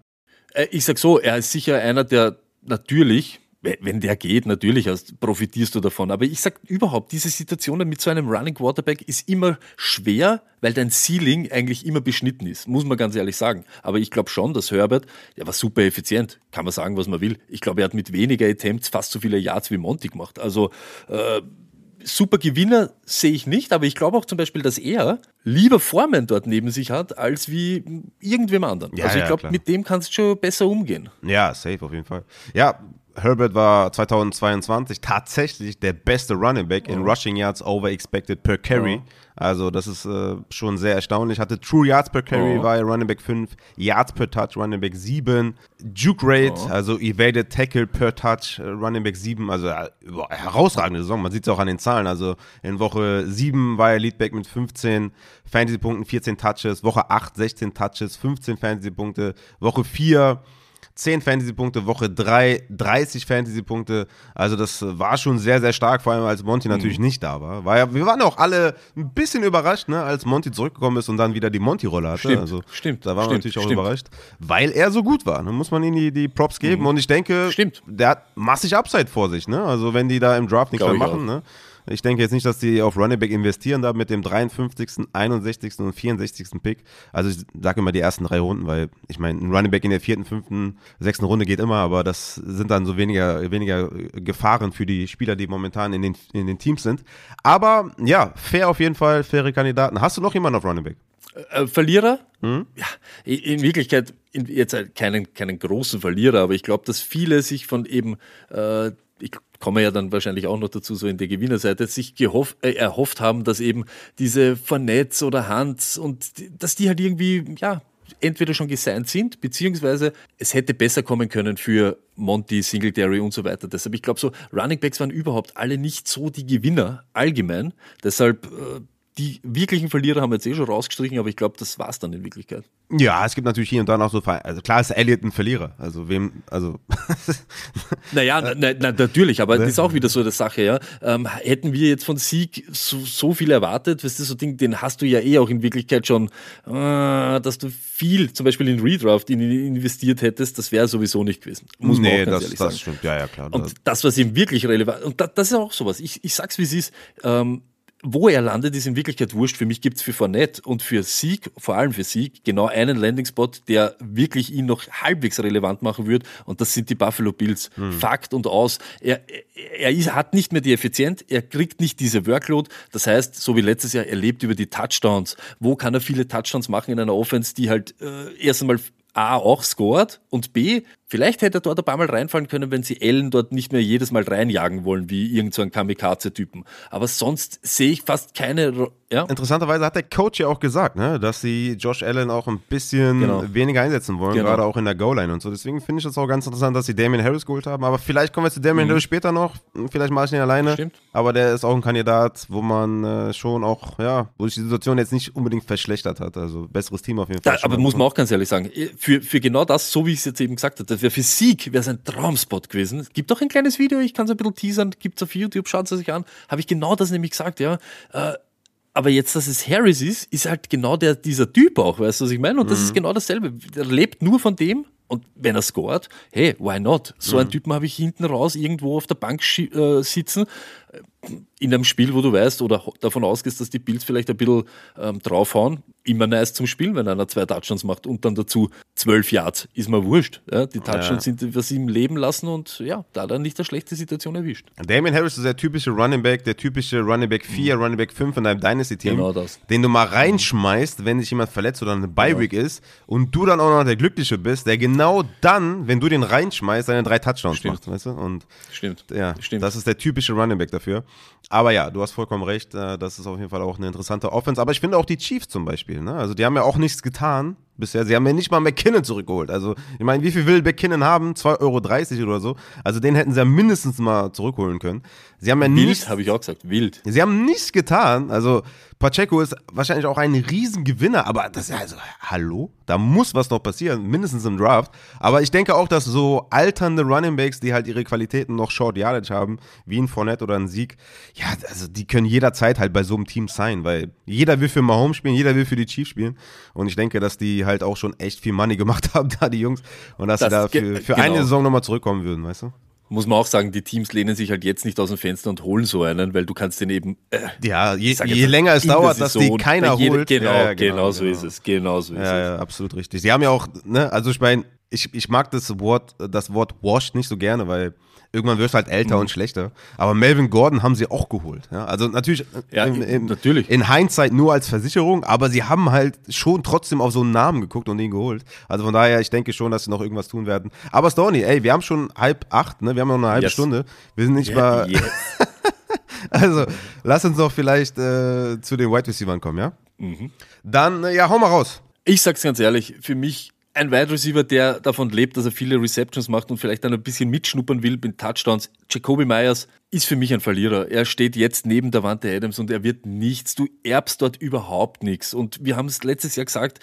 S2: Äh, Ich sag so, er ist sicher einer, der natürlich, we- wenn der geht, natürlich profitierst du davon. Aber ich sag überhaupt, diese Situationen mit so einem Running Quarterback ist immer schwer, weil dein Ceiling eigentlich immer beschnitten ist, muss man ganz ehrlich sagen. Aber ich glaube schon, dass Herbert, der war super effizient, kann man sagen, was man will. Ich glaube, er hat mit weniger Attempts fast so viele Yards wie Monty gemacht. Also äh, super Gewinner sehe ich nicht, aber ich glaube auch zum Beispiel, dass er lieber Formen dort neben sich hat, als wie irgendwem anderen.
S1: Ja,
S2: also ich
S1: ja,
S2: glaube, mit dem kannst du schon besser umgehen.
S1: Ja, safe auf jeden Fall. Ja, Herbert war 2022 tatsächlich der beste Running Back in Rushing Yards over expected per Carry. Also das ist äh, schon sehr erstaunlich. Hatte True Yards per Carry,
S2: Oh.
S1: war er Running Back 5, Yards per Touch, Running Back 7, Juke Rate, also Evaded Tackle per Touch, äh, Running Back 7, also äh, herausragende Saison. Man sieht es auch an den Zahlen. Also in Woche 7 war er Leadback mit 15 Fantasy-Punkten, 14 Touches, Woche 8 16 Touches, 15 Fantasy-Punkte, Woche 4 10 Fantasy-Punkte, Woche 3, 30 Fantasy-Punkte. Also das war schon sehr, sehr stark, vor allem als Monty
S2: Mhm.
S1: natürlich nicht da war. war ja, wir waren auch alle ein bisschen überrascht, ne, als Monty zurückgekommen ist und dann wieder die Monty-Rolle hatte.
S2: Stimmt,
S1: also,
S2: stimmt,
S1: Da waren wir
S2: stimmt,
S1: natürlich auch
S2: stimmt.
S1: überrascht, weil er so gut war. Da muss man ihm die, die Props geben. Und ich denke,
S2: Mhm. Stimmt.
S1: der hat massig Upside vor sich. Ne? Also wenn die da im Draft nichts mehr machen, ne? Ich denke jetzt nicht, dass die auf Running Back investieren da mit dem 53., 61. und 64. Pick. Also ich sage immer die ersten drei Runden, weil ich meine, ein Running Back in der vierten, fünften, sechsten Runde geht immer, aber das sind dann so weniger, weniger Gefahren für die Spieler, die momentan in den, in den Teams sind. Aber ja, fair auf jeden Fall, faire Kandidaten. Hast du noch jemanden auf Running Back?
S2: Äh, Verlierer? Mhm. Ja, in Wirklichkeit in, jetzt halt keinen, keinen großen Verlierer, aber ich glaube, dass viele sich von eben, äh, ich komme ja dann wahrscheinlich auch noch dazu, so in der Gewinnerseite, sich gehoff, äh, erhofft haben, dass eben diese Vernetz oder Hans und dass die halt irgendwie, ja, entweder schon gesigned sind, beziehungsweise es hätte besser kommen können für Monty, Singletary und so weiter. Deshalb, ich glaube, so Running Backs waren überhaupt alle nicht so die Gewinner allgemein. Deshalb äh, die wirklichen Verlierer haben wir jetzt eh schon rausgestrichen, aber ich glaube, das war es dann in Wirklichkeit.
S1: Ja, es gibt natürlich hier und da noch so, also klar ist Elliot ein Verlierer, also wem, also. [laughs]
S2: naja, na, na, natürlich, aber ne? das ist auch wieder so eine Sache, ja. Ähm, hätten wir jetzt von Sieg so, so viel erwartet, weißt du, so Ding, den hast du ja eh auch in Wirklichkeit schon, äh, dass du viel, zum Beispiel in Redraft in, investiert hättest, das wäre sowieso nicht gewesen.
S1: Muss nee, man auch ganz das, ehrlich das sagen. stimmt, ja, ja, klar.
S2: Und das, was ihm wirklich relevant, und das, das ist auch sowas, ich, ich sag's wie es ist, ähm, wo er landet, ist in Wirklichkeit wurscht. Für mich gibt es für Fournette und für Sieg, vor allem für Sieg, genau einen Landing-Spot, der wirklich ihn noch halbwegs relevant machen wird. Und das sind die Buffalo Bills. Hm. Fakt und aus. Er, er ist, hat nicht mehr die Effizienz, er kriegt nicht diese Workload. Das heißt, so wie letztes Jahr, er lebt über die Touchdowns. Wo kann er viele Touchdowns machen in einer Offense, die halt äh, erst einmal A auch scored und B Vielleicht hätte er dort ein paar Mal reinfallen können, wenn sie Ellen dort nicht mehr jedes Mal reinjagen wollen, wie irgend so ein Kamikaze-Typen. Aber sonst sehe ich fast keine. Ja?
S1: Interessanterweise hat der Coach ja auch gesagt, ne, dass sie Josh Allen auch ein bisschen genau. weniger einsetzen wollen, genau. gerade auch in der Goal-Line und so. Deswegen finde ich es auch ganz interessant, dass sie Damian Harris geholt haben. Aber vielleicht kommen wir zu Damian mhm. Harris später noch. Vielleicht mache ich ihn alleine. Stimmt. Aber der ist auch ein Kandidat, wo man äh, schon auch, ja, wo sich die Situation jetzt nicht unbedingt verschlechtert hat. Also besseres Team auf jeden Fall.
S2: Da, aber muss man auch ganz ehrlich sagen, für, für genau das, so wie ich es jetzt eben gesagt habe, das wäre für Sieg wäre ein Traumspot gewesen. Es gibt auch ein kleines Video, ich kann es ein bisschen teasern, gibt es auf YouTube, schaut es sich an. Habe ich genau das nämlich gesagt, ja. Äh, aber jetzt, dass es Harris ist, ist halt genau der, dieser Typ auch, weißt du, was ich meine? Und mhm. das ist genau dasselbe. Er lebt nur von dem und wenn er scored, hey, why not? So mhm. einen Typen habe ich hinten raus irgendwo auf der Bank äh, sitzen in einem Spiel, wo du weißt oder davon ausgehst, dass die Bills vielleicht ein bisschen ähm, draufhauen, immer nice zum Spielen, wenn einer zwei Touchdowns macht und dann dazu zwölf Yards, ist mir wurscht. Ja? Die Touchdowns ja. sind, was ihm leben lassen und ja, da er nicht eine schlechte Situation erwischt.
S1: Damien Harris ist der typische Running Back, der typische Running Back 4, mhm. Running Back 5 in deinem Dynasty-Team, genau das. den du mal reinschmeißt, wenn sich jemand verletzt oder eine Bye-Week ja. ist und du dann auch noch der Glückliche bist, der genau dann, wenn du den reinschmeißt, seine drei Touchdowns Stimmt. macht, weißt du? Und
S2: Stimmt.
S1: Ja,
S2: Stimmt.
S1: das ist der typische Running Back dafür. Aber ja, du hast vollkommen recht, äh, das ist auf jeden Fall auch eine interessante Offense. Aber ich finde auch die Chiefs zum Beispiel, ne? also die haben ja auch nichts getan bisher. Sie haben ja nicht mal McKinnon zurückgeholt. Also, ich meine, wie viel will McKinnon haben? 2,30 Euro oder so. Also, den hätten sie ja mindestens mal zurückholen können. Sie haben ja
S2: wild, habe ich auch gesagt, wild.
S1: Sie haben nichts getan. Also, Pacheco ist wahrscheinlich auch ein Riesengewinner, aber das ist ja also, hallo? Da muss was noch passieren, mindestens im Draft. Aber ich denke auch, dass so alternde Running Backs, die halt ihre Qualitäten noch Short Yardage haben, wie ein Fournette oder ein Sieg, ja, also die können jederzeit halt bei so einem Team sein, weil jeder will für Mahomes spielen, jeder will für die Chiefs spielen. Und ich denke, dass die halt auch schon echt viel Money gemacht [laughs] haben, da die Jungs. Und dass das sie da für, für genau. eine Saison nochmal zurückkommen würden, weißt du?
S2: muss man auch sagen, die Teams lehnen sich halt jetzt nicht aus dem Fenster und holen so einen, weil du kannst den eben.
S1: Äh, ja, je, je länger es dauert, dass die keiner jede, holt.
S2: Genau, ja, ja, genau, genau, so genau. ist es. Genau so ist
S1: ja, es. Ja, absolut richtig. Sie haben ja auch, ne, also ich meine, ich, ich mag das Wort, das Wort washed nicht so gerne, weil Irgendwann wirst du halt älter mhm. und schlechter. Aber Melvin Gordon haben sie auch geholt. Ja? Also natürlich,
S2: ja, im, im, natürlich
S1: in Hindsight nur als Versicherung, aber sie haben halt schon trotzdem auf so einen Namen geguckt und ihn geholt. Also von daher, ich denke schon, dass sie noch irgendwas tun werden. Aber Stoney, ey, wir haben schon halb acht, ne? Wir haben noch eine halbe yes. Stunde. Wir sind nicht yeah, mal. Yes. [laughs] also, lass uns noch vielleicht äh, zu den Wide Receivers kommen, ja? Mhm. Dann, äh, ja, hau mal raus.
S2: Ich sag's ganz ehrlich, für mich ein Wide Receiver, der davon lebt, dass er viele Receptions macht und vielleicht dann ein bisschen mitschnuppern will mit Touchdowns. Jacoby Myers ist für mich ein Verlierer. Er steht jetzt neben der Wante Adams und er wird nichts. Du erbst dort überhaupt nichts. Und wir haben es letztes Jahr gesagt,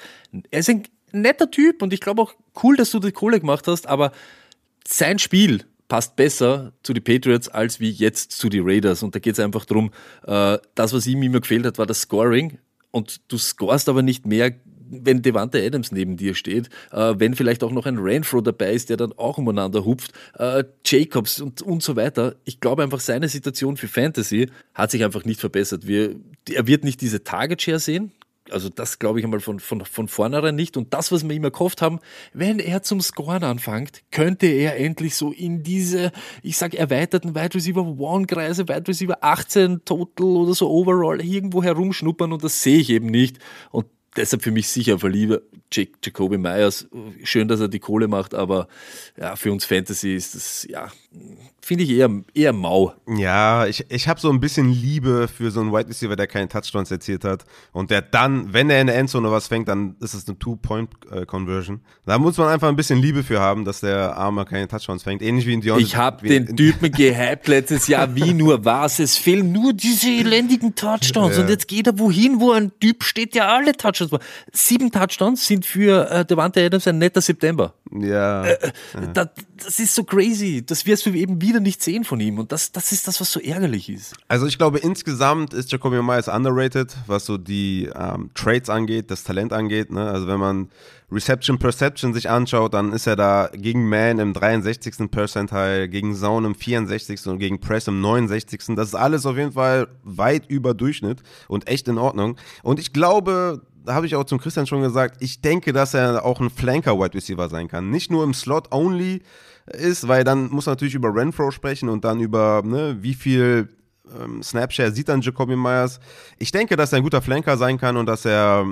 S2: er ist ein netter Typ und ich glaube auch cool, dass du die Kohle gemacht hast, aber sein Spiel passt besser zu den Patriots als wie jetzt zu den Raiders. Und da geht es einfach darum, äh, das, was ihm immer gefehlt hat, war das Scoring. Und du scorest aber nicht mehr wenn Devante Adams neben dir steht, äh, wenn vielleicht auch noch ein Renfro dabei ist, der dann auch umeinander hupft, äh, Jacobs und, und so weiter. Ich glaube einfach, seine Situation für Fantasy hat sich einfach nicht verbessert. Wir, er wird nicht diese Target Share sehen, also das glaube ich einmal von, von, von vornherein nicht. Und das, was wir immer gehofft haben, wenn er zum Scoren anfängt, könnte er endlich so in diese, ich sage erweiterten Wide Receiver One-Kreise, Wide Receiver 18 Total oder so Overall irgendwo herumschnuppern und das sehe ich eben nicht. Und deshalb für mich sicher verlieber Jacoby Myers. Schön, dass er die Kohle macht, aber ja, für uns Fantasy ist das, ja, finde ich eher, eher mau.
S1: Ja, ich, ich habe so ein bisschen Liebe für so einen Wide Receiver, der keine Touchdowns erzielt hat und der dann, wenn er in der Endzone was fängt, dann ist es eine Two-Point-Conversion. Da muss man einfach ein bisschen Liebe für haben, dass der Arme keine Touchdowns fängt. Ähnlich wie in Dion.
S2: Ich habe den Typen [laughs] gehypt letztes Jahr wie nur was. Es fehlen nur diese elendigen Touchdowns. Ja. Und jetzt geht er wohin, wo ein Typ steht, der alle Touchdowns macht. Sieben Touchdowns sind für äh, Devante Adams ein netter September.
S1: Ja. Äh,
S2: äh ja. Das, das ist so crazy. Das wirst du eben wieder nicht sehen von ihm. Und das, das ist das, was so ärgerlich ist.
S1: Also ich glaube, insgesamt ist Jacoby Myers underrated, was so die ähm, Trades angeht, das Talent angeht. Ne? Also wenn man Reception Perception sich anschaut, dann ist er da gegen Man im 63. Percentile, gegen Zone im 64. und gegen Press im 69. Das ist alles auf jeden Fall weit über Durchschnitt und echt in Ordnung. Und ich glaube, da habe ich auch zum Christian schon gesagt, ich denke, dass er auch ein Flanker-Wide Receiver sein kann. Nicht nur im Slot only ist, weil dann muss man natürlich über Renfro sprechen und dann über, ne, wie viel ähm, Snapshare sieht dann Jacoby Myers. Ich denke, dass er ein guter Flanker sein kann und dass er,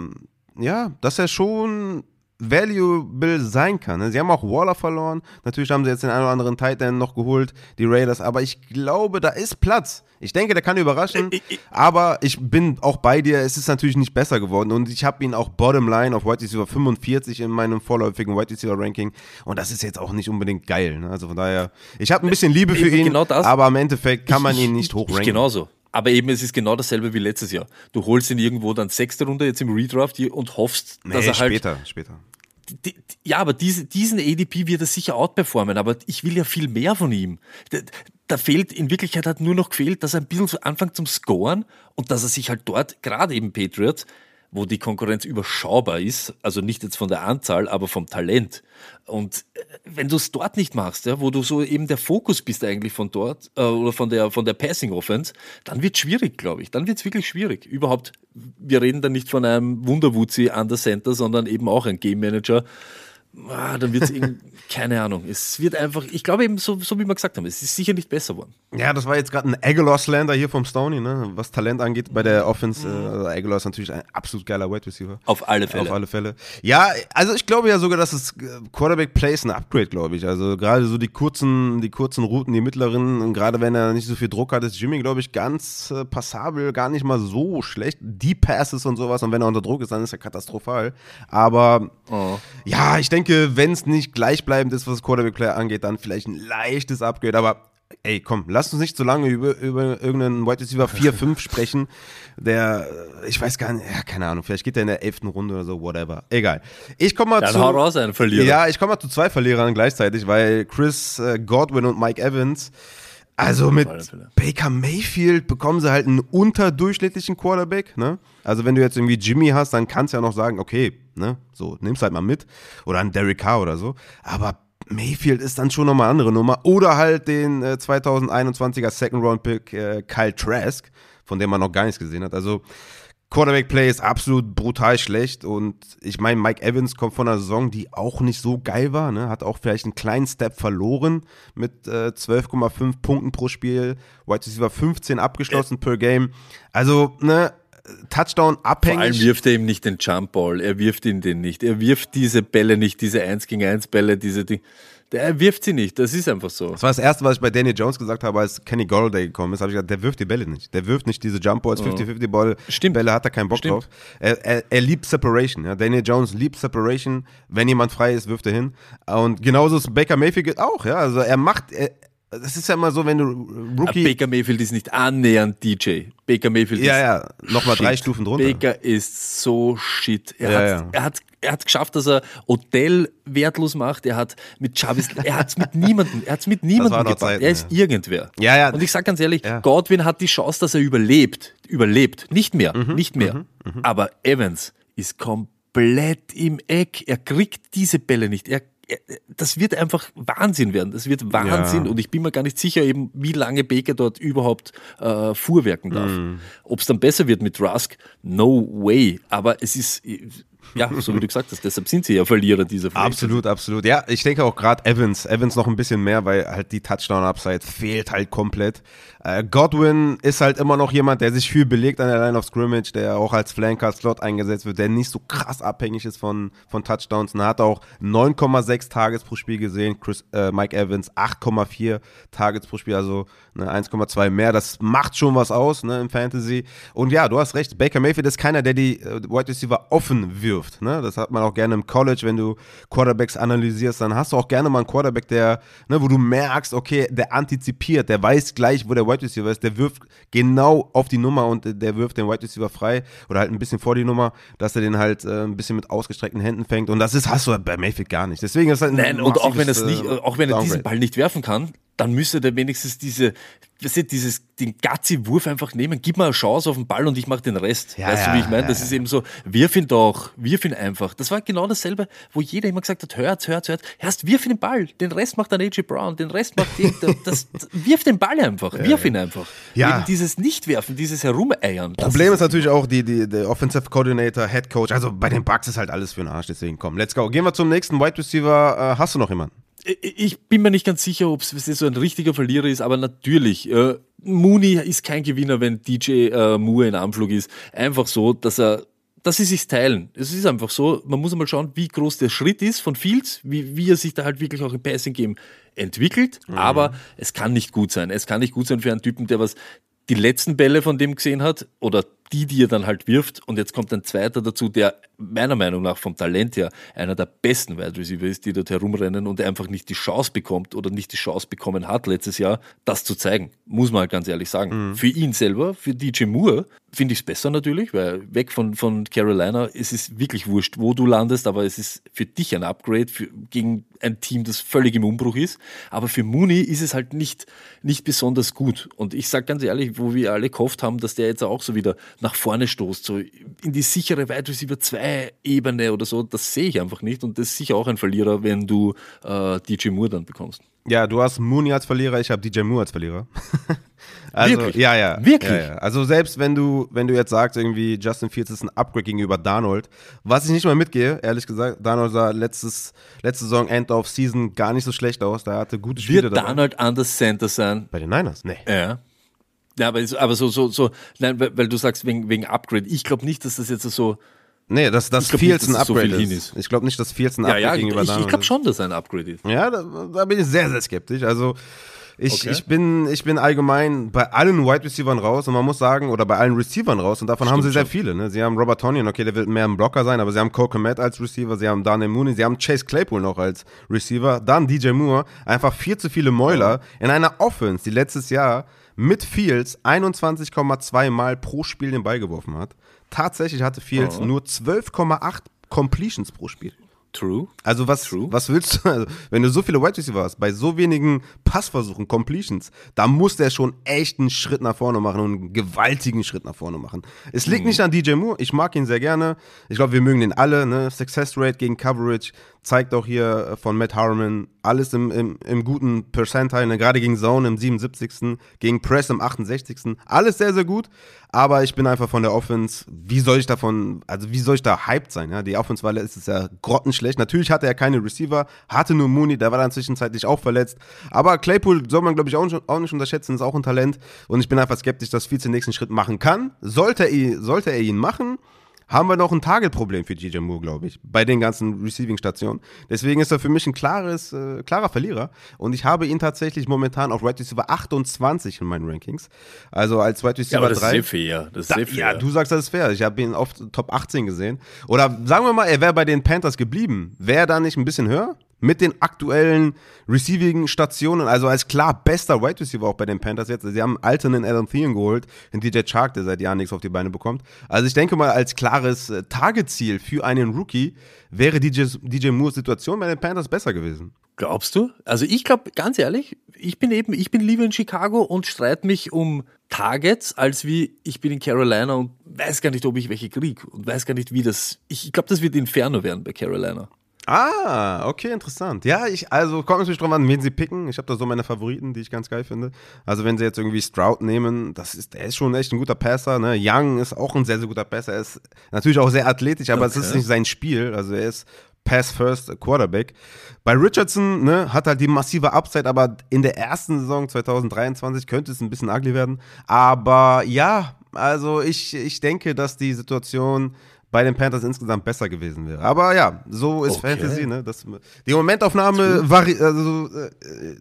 S1: ja, dass er schon valuable sein kann. Ne? Sie haben auch Waller verloren. Natürlich haben sie jetzt den einen oder anderen Tight End noch geholt, die Raiders. Aber ich glaube, da ist Platz. Ich denke, der kann überraschen. aber ich bin auch bei dir. Es ist natürlich nicht besser geworden. Und ich habe ihn auch Bottomline auf White Receiver 45 in meinem vorläufigen White Receiver Ranking. Und das ist jetzt auch nicht unbedingt geil. Ne? Also von daher, ich habe ein bisschen Liebe für ihn. Genau aber im Endeffekt kann man ihn nicht hochranken.
S2: Genauso. Aber eben, es ist genau dasselbe wie letztes Jahr. Du holst ihn irgendwo dann sechste Runde jetzt im Redraft und hoffst, nee, dass er halt.
S1: Später, später.
S2: Ja, aber diese, diesen ADP wird er sicher outperformen, aber ich will ja viel mehr von ihm. Da, da, fehlt, in Wirklichkeit hat nur noch gefehlt, dass er ein bisschen so anfängt zum Scoren und dass er sich halt dort, gerade eben Patriots, wo die Konkurrenz überschaubar ist, also nicht jetzt von der Anzahl, aber vom Talent. Und äh, wenn du es dort nicht machst, ja, wo du so eben der Fokus bist eigentlich von dort äh, oder von der von der Passing Offense, dann wird schwierig, glaube ich. Dann wird es wirklich schwierig. Überhaupt, wir reden da nicht von einem Wunderwuzi an der Center, sondern eben auch ein Game Manager ah, dann wird es irgendwie, [laughs] keine Ahnung. Es wird einfach, ich glaube eben, so, so wie wir gesagt haben, es ist sicher nicht besser geworden.
S1: Ja, das war jetzt gerade ein Aguilar-Slander hier vom Stony, ne? was Talent angeht bei der Offense. Mhm. Äh, also Aguilar ist natürlich ein absolut geiler Wide Receiver.
S2: Auf alle Fälle.
S1: Auf alle Fälle. Ja, also ich glaube ja sogar, dass das äh, Quarterback Plays ein Upgrade, glaube ich. Also gerade so die kurzen, die kurzen Routen, die mittleren, und gerade wenn er nicht so viel Druck hat, ist Jimmy, glaube ich, ganz äh, passabel, gar nicht mal so schlecht. Deep Passes und sowas und wenn er unter Druck ist, dann ist er katastrophal. Aber oh. ja, ich denke, denke, wenn es nicht gleichbleibend ist, was das Quarterback-Play angeht, dann vielleicht ein leichtes Upgrade. Aber ey, komm, lass uns nicht so lange über, über irgendeinen White Receiver 4-5 [laughs] sprechen, der, ich weiß gar nicht, ja, keine Ahnung, vielleicht geht der in der elften Runde oder so, whatever. Egal. Ich komme mal
S2: Dann
S1: zu.
S2: Hau raus, einen Verlierer.
S1: Ja, ich komme mal zu zwei Verlierern gleichzeitig, weil Chris äh, Godwin und Mike Evans also mit Baker Mayfield bekommen sie halt einen unterdurchschnittlichen Quarterback, ne? Also wenn du jetzt irgendwie Jimmy hast, dann kannst du ja noch sagen, okay, ne, so, nimm's halt mal mit. Oder ein Derek Carr oder so. Aber Mayfield ist dann schon nochmal eine andere Nummer. Oder halt den äh, 2021er Second Round Pick äh, Kyle Trask, von dem man noch gar nichts gesehen hat. Also Quarterback-Play ist absolut brutal schlecht und ich meine, Mike Evans kommt von einer Saison, die auch nicht so geil war, ne? hat auch vielleicht einen kleinen Step verloren mit äh, 12,5 Punkten pro Spiel, White Receiver 15 abgeschlossen per Game. Also, ne, Touchdown abhängig. Vor allem
S2: wirft er ihm nicht den Jumpball, er wirft ihn den nicht. Er wirft diese Bälle nicht, diese 1 gegen 1 Bälle, diese Dinge. Der wirft sie nicht, das ist einfach so.
S1: Das war das Erste, was ich bei Danny Jones gesagt habe, als Kenny Golladay gekommen ist, habe ich gesagt, der wirft die Bälle nicht. Der wirft nicht diese Jump Balls, 50-50 Ball. Stimmt. Bälle hat er keinen Bock Stimmt. drauf. Er, er, er, liebt Separation. Ja. Danny Jones liebt Separation. Wenn jemand frei ist, wirft er hin. Und genauso ist Baker Mayfield auch. Ja. Also er macht, er, das ist ja immer so, wenn du
S2: Rookie. Baker Mayfield ist nicht annähernd DJ. Baker Mayfield
S1: ja, ist. Ja, ja, nochmal drei Stufen drunter.
S2: Baker ist so shit. Er, ja, hat, ja. er hat er hat geschafft, dass er Odell wertlos macht. Er hat mit Chavis, er hat es mit niemandem, er hat mit niemandem gebracht. Zeiten, er ist irgendwer.
S1: Ja, ja.
S2: Und ich sag ganz ehrlich. Godwin hat die Chance, dass er überlebt. Überlebt. Nicht mehr. Mhm, nicht mehr. Mhm, mhm. Aber Evans ist komplett im Eck. Er kriegt diese Bälle nicht. Er das wird einfach Wahnsinn werden. Das wird Wahnsinn. Ja. Und ich bin mir gar nicht sicher, eben, wie lange Baker dort überhaupt äh, fuhrwerken darf. Mm. Ob es dann besser wird mit Rusk, no way. Aber es ist, Ja, so wie du gesagt hast, deshalb sind sie ja Verlierer dieser
S1: Frage. Absolut, absolut. Ja, ich denke auch gerade Evans, Evans noch ein bisschen mehr, weil halt die Touchdown-Upside fehlt halt komplett. Äh, Godwin ist halt immer noch jemand, der sich viel belegt an der Line of Scrimmage, der auch als Flanker, Slot eingesetzt wird, der nicht so krass abhängig ist von, von Touchdowns. Und er hat auch 9,6 Tages pro Spiel gesehen, Chris, äh, Mike Evans 8,4 Tages pro Spiel, also ne, 1,2 mehr. Das macht schon was aus ne, im Fantasy. Und ja, du hast recht, Baker Mayfield ist keiner, der die äh, Wide Receiver offen wirft. Ne? Das hat man auch gerne im College, wenn du Quarterbacks analysierst, dann hast du auch gerne mal einen Quarterback, der, ne, wo du merkst, okay, der antizipiert, der weiß gleich, wo der Wide Receiver ist, der wirft genau auf die Nummer und der wirft den Wide Receiver frei oder halt ein bisschen vor die Nummer, dass er den halt äh, ein bisschen mit ausgestreckten Händen fängt. Und das ist, hast du bei Mayfield gar nicht. Deswegen ist halt
S2: Nein, und auch wenn, es nicht, äh, auch wenn er diesen Ball nicht werfen kann, dann müsste der wenigstens diese, weißt du, dieses, den Gazzi-Wurf einfach nehmen. Gib mir eine Chance auf den Ball und ich mache den Rest. Ja, weißt ja, du, wie ich meine? Ja, das ist eben so, wirf ihn doch, wirf ihn einfach. Das war genau dasselbe, wo jeder immer gesagt hat, hört, hört, hört. Erst wirf den Ball. Den Rest macht dann AJ Brown, den Rest macht den, das, das, wirf den Ball einfach, wirf ihn einfach. Ja. Eben dieses Nichtwerfen, dieses Herumeiern.
S1: Problem ist, natürlich auch die, die, der Offensive Coordinator, Head Coach. Also bei den Bucks ist halt alles für den Arsch, deswegen komm, let's go. Gehen wir zum nächsten Wide Receiver. Äh, hast du noch jemanden?
S2: Ich bin mir nicht ganz sicher, ob es so ein richtiger Verlierer ist, aber natürlich, äh, Mooney ist kein Gewinner, wenn DJ äh, Moore in Anflug ist. Einfach so, dass er dass sie sich teilen. Es ist einfach so, man muss einmal schauen, wie groß der Schritt ist von Fields, wie, wie er sich da halt wirklich auch im Passing Game entwickelt. Mhm. Aber es kann nicht gut sein. Es kann nicht gut sein für einen Typen, der was die letzten Bälle von dem gesehen hat oder die, die er dann halt wirft. Und jetzt kommt ein zweiter dazu, der meiner Meinung nach vom Talent her einer der besten Wide Receiver ist, die dort herumrennen und einfach nicht die Chance bekommt oder nicht die Chance bekommen hat letztes Jahr, das zu zeigen. Muss man halt ganz ehrlich sagen. Mhm. Für ihn selber, für DJ Moore, finde ich es besser natürlich, weil weg von, von Carolina, es ist wirklich wurscht, wo du landest, aber es ist für dich ein Upgrade für, gegen ein Team, das völlig im Umbruch ist. Aber für Mooney ist es halt nicht, nicht besonders gut. Und ich sage ganz ehrlich, wo wir alle gehofft haben, dass der jetzt auch so wieder nach vorne stoßt, so in die sichere Wide Receiver 2 Ebene oder so, das sehe ich einfach nicht. Und das ist sicher auch ein Verlierer, wenn du äh, DJ Moore dann bekommst.
S1: Ja, du hast Mooney als Verlierer, ich habe DJ Moore als Verlierer. [laughs] also,
S2: Wirklich?
S1: Ja, ja.
S2: Wirklich?
S1: Ja, ja. Also selbst wenn du, wenn du jetzt sagst, irgendwie Justin Fields ist ein Upgrade gegenüber Darnold, was ich nicht mal mitgehe, ehrlich gesagt, Darnold sah letztes, letzte Saison, End of Season, gar nicht so schlecht aus. Da hatte gute Spiele
S2: Wird Darnold anders Center sein?
S1: Bei den Niners? Nee.
S2: Ja. Ja, aber, aber so, so, so, nein, weil, weil du sagst wegen, wegen Upgrade. Ich glaube nicht, dass das jetzt so
S1: Nee, dass das Fields ein Upgrade so ist. ist. Ich glaube nicht, dass Fields ein
S2: Upgrade ja, ja, gegenüber Ich, ich glaube schon, dass er ein Upgrade ist.
S1: Ja, da, da, bin ich sehr, sehr skeptisch. Also ich, okay. ich, bin, ich bin allgemein bei allen Wide Receivers raus und man muss sagen, oder bei allen Receivern raus und davon Stimmt haben sie sehr viele. Ne? Sie haben Robert Tonyan, okay, der wird mehr ein Blocker sein, aber sie haben Cole Komet als Receiver, sie haben Daniel Mooney, sie haben Chase Claypool noch als Receiver, dann DJ Moore, einfach viel zu viele Mäuler in einer Offense, die letztes Jahr mit Fields 21,2 Mal pro Spiel den Ball geworfen hat. Tatsächlich hatte Fields oh. nur 12,8 Completions pro Spiel.
S2: True.
S1: Also was,
S2: True.
S1: was willst du, [laughs] also wenn du so viele Wide Receiver hast, bei so wenigen Passversuchen, Completions, da muss der schon echt einen Schritt nach vorne machen und einen gewaltigen Schritt nach vorne machen. Es liegt mhm. nicht an DJ Moore, ich mag ihn sehr gerne. Ich glaube, wir mögen den alle, ne? Success Rate gegen Coverage, zeigt auch hier äh, von Matt Harmon alles im, im, im guten Percentile, ne? gerade gegen Zone im 77., gegen Press im 68. Alles sehr, sehr gut, aber ich bin einfach von der Offense, wie soll ich davon, also wie soll ich da hyped sein? Ja? Die Offense war ist ja grottenschlecht. Natürlich hatte er keine Receiver, hatte nur Mooney, der war dann zwischenzeitlich auch verletzt. Aber Claypool soll man, glaube ich, auch, auch nicht unterschätzen, ist auch ein Talent. Und ich bin einfach skeptisch, dass viel den nächsten Schritt machen kann. Sollte er, sollte er ihn machen, haben wir noch ein Target-Problem für DJ Moore, glaube ich, bei den ganzen Receiving-Stationen. Deswegen ist er für mich ein klares, äh, klarer Verlierer. Und ich habe ihn tatsächlich momentan auf Right Receiver 28 in meinen Rankings. Also als Right Receiver ja, aber das 3.
S2: Ist fair. Das ist da, fair.
S1: Ja, du sagst, das ist fair. Ich habe ihn auf Top 18 gesehen. Oder sagen wir mal, er wäre bei den Panthers geblieben. Wäre er da nicht ein bisschen höher? Mit den aktuellen Receiving-Stationen, also als klar bester Wide Receiver auch bei den Panthers jetzt. Sie haben alternen Adam Thielen geholt, den DJ Chark, der seit Jahren nichts auf die Beine bekommt. Also ich denke mal, als klares äh, Targetziel für einen Rookie wäre DJ, DJ Moores Situation bei den Panthers besser gewesen.
S2: Glaubst du? Also ich glaube, ganz ehrlich, ich bin eben, ich bin lieber in Chicago und streite mich um Targets, als wie ich bin in Carolina und weiß gar nicht, ob ich welche kriege und weiß gar nicht, wie das. Ich glaube, das wird Inferno werden bei Carolina.
S1: Ah, okay, interessant. Ja, ich, also kommt natürlich drauf an, wen sie picken. Ich habe da so meine Favoriten, die ich ganz geil finde. Also wenn sie jetzt irgendwie Stroud nehmen, das ist, der ist schon echt ein guter Passer. Ne? Young ist auch ein sehr, sehr guter Passer. Er ist natürlich auch sehr athletisch, aber okay. es ist nicht sein Spiel. Also er ist Pass-First Quarterback. Bei Richardson ne, hat halt die massive Upside, aber in der ersten Saison 2023 könnte es ein bisschen ugly werden. Aber ja, also ich, ich denke, dass die Situation bei den Panthers insgesamt besser gewesen wäre. Aber ja, so ist okay. Fantasy, ne? Das, die Momentaufnahme vari also, äh,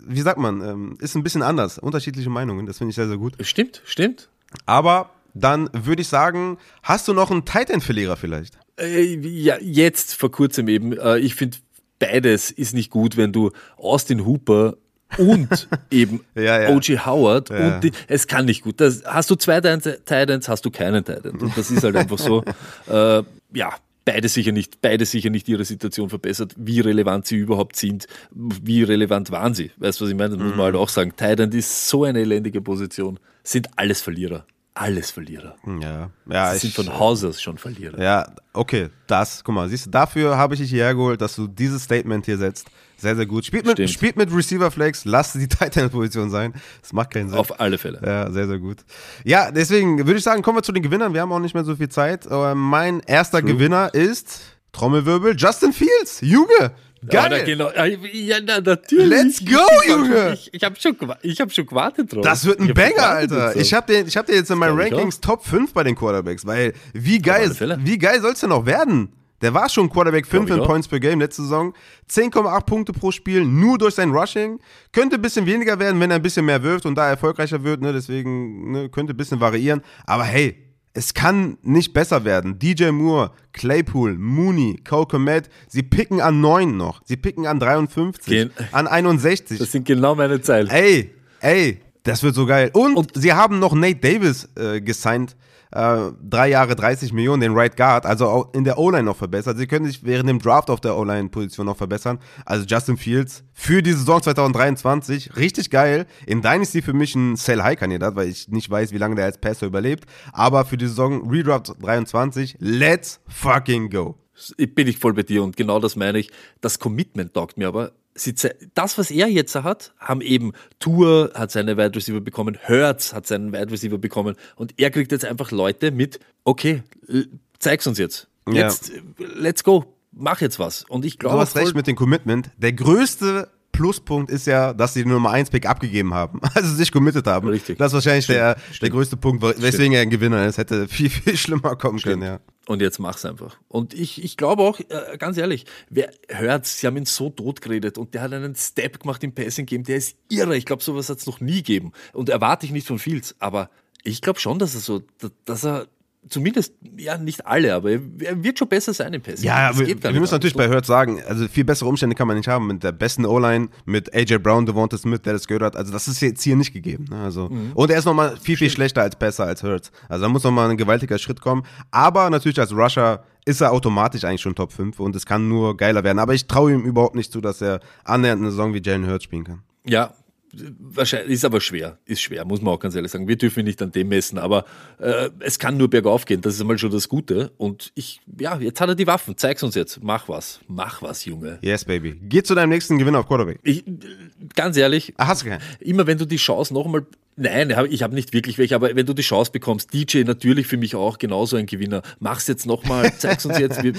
S1: wie sagt man, ähm, ist ein bisschen anders. Unterschiedliche Meinungen, das finde ich sehr, sehr gut.
S2: Stimmt, stimmt.
S1: Aber dann würde ich sagen, hast du noch einen Titan-Verlierer vielleicht?
S2: Äh, ja, jetzt vor kurzem eben. Äh, ich finde, beides ist nicht gut, wenn du Austin Hooper und eben [laughs] ja, ja. OG Howard ja. und die, es kann nicht gut. Das, hast du zwei Titans, hast du keinen Titan. Und das ist halt einfach so. [laughs] Äh, ja, beide sicher nicht, beide sicher nicht ihre Situation verbessert, wie relevant sie überhaupt sind, wie relevant waren sie. Weißt du, was ich meine? Das muss man halt auch sagen. Titan ist so eine elendige Position. Sind alles Verlierer alles Verlierer.
S1: Ja, ja.
S2: Sie sind von Haus aus schon Verlierer.
S1: Ja, okay, das, guck mal, siehst du, dafür habe ich dich hierher geholt, dass du dieses Statement hier setzt. Sehr, sehr gut. Spielt mit, spielt mit Receiver Flex, lasst die [laughs] Titan-Position sein. Das macht keinen Sinn.
S2: Auf alle Fälle.
S1: Ja, sehr, sehr gut. Ja, deswegen würde ich sagen, kommen wir zu den Gewinnern. Wir haben auch nicht mehr so viel Zeit. Aber mein erster True. Gewinner ist, Trommelwirbel, Justin Fields. Junge, Geil. Ja,
S2: genau. ja, na, natürlich.
S1: Let's go, Junge.
S2: Ich, ich habe schon, hab schon gewartet drauf.
S1: Das wird ein Banger, Alter. Ich habe den, hab den jetzt in meinen Rankings Top 5 bei den Quarterbacks, weil wie geil, wie geil soll es denn noch werden? Der war schon Quarterback 5 in Points per Game letzte Saison. 10,8 Punkte pro Spiel, nur durch sein Rushing. Könnte ein bisschen weniger werden, wenn er ein bisschen mehr wirft und da erfolgreicher wird. Ne? Deswegen ne? könnte ein bisschen variieren. Aber hey, es kann nicht besser werden. DJ Moore, Claypool, Mooney, Cole Komet, sie picken an 9 noch. Sie picken an 53, Gen an 61.
S2: Das sind genau meine Zeilen.
S1: Ey, ey, das wird so geil. Und, Und sie haben noch Nate Davis äh, gesigned äh, drei Jahre 30 Millionen, den Right Guard, also auch in der O-Line noch verbessert. Sie können sich während dem Draft auf der O-Line-Position noch verbessern. Also Justin Fields für die Saison 2023, richtig geil. In Dynasty für mich ein Sell-High-Kandidat, weil ich nicht weiß, wie lange der als Passer überlebt. Aber für die Saison Redraft 23, let's fucking go.
S2: Bin ich voll bei dir und genau das meine ich. Das Commitment taugt mir aber das, was er jetzt hat, haben eben Tour hat seine Wide Receiver bekommen, Hertz hat seinen Wide Receiver bekommen und er kriegt jetzt einfach Leute mit, okay, zeig's uns jetzt. Jetzt, ja. let's go, mach jetzt was. Und ich glaube.
S1: Du hast recht mit dem Commitment. Der größte Pluspunkt ist ja, dass sie den Nummer 1 Pick abgegeben haben, [laughs] also sich committed haben.
S2: Richtig.
S1: Das ist wahrscheinlich der, der größte Punkt, weswegen Stimmt. er ein Gewinner ist. Hätte viel, viel [laughs] schlimmer kommen Stimmt. können, ja.
S2: Und jetzt mach's einfach. Und ich, ich glaube auch, äh, ganz ehrlich, wer hört's, sie haben ihn so tot geredet und der hat einen Step gemacht im Passing Game, der ist irre. Ich glaube, sowas hat's noch nie gegeben. Und erwarte ich nicht von Fields, aber ich glaube schon, dass er so, dass er zumindest, ja, nicht alle, aber er wird schon besser sein im Passing.
S1: Ja, wir, wir müssen natürlich bei Hurt sagen, also viel bessere Umstände kann man nicht haben mit der besten O-Line, mit AJ Brown, Devonta Smith, der das gehört hat. Also das ist jetzt hier nicht gegeben. Ne? Also, mhm. Und er ist nochmal viel, viel schlechter als besser als Hurts. Also da muss nochmal ein gewaltiger Schritt kommen. Aber natürlich als Rusher ist er automatisch eigentlich schon Top 5 und es kann nur geiler werden. Aber ich traue ihm überhaupt nicht zu, dass er annähernd eine Saison wie Jalen Hurts spielen kann.
S2: Ja, Wahrscheinlich ist aber schwer, ist schwer, muss man auch ganz ehrlich sagen. Wir dürfen nicht an dem messen, aber äh, es kann nur bergauf gehen. Das ist einmal schon das Gute. Und ich, ja, jetzt hat er die Waffen. Zeig's uns jetzt. Mach was. Mach was, Junge.
S1: Yes, baby. Geh zu deinem nächsten Gewinner auf Quarterback.
S2: Ich, ganz ehrlich.
S1: Ach, hast du keinen?
S2: Immer wenn du die Chance noch einmal Nein, ich habe nicht wirklich welche, aber wenn du die Chance bekommst, DJ natürlich für mich auch genauso ein Gewinner. Mach's jetzt nochmal, zeig's uns jetzt, wir,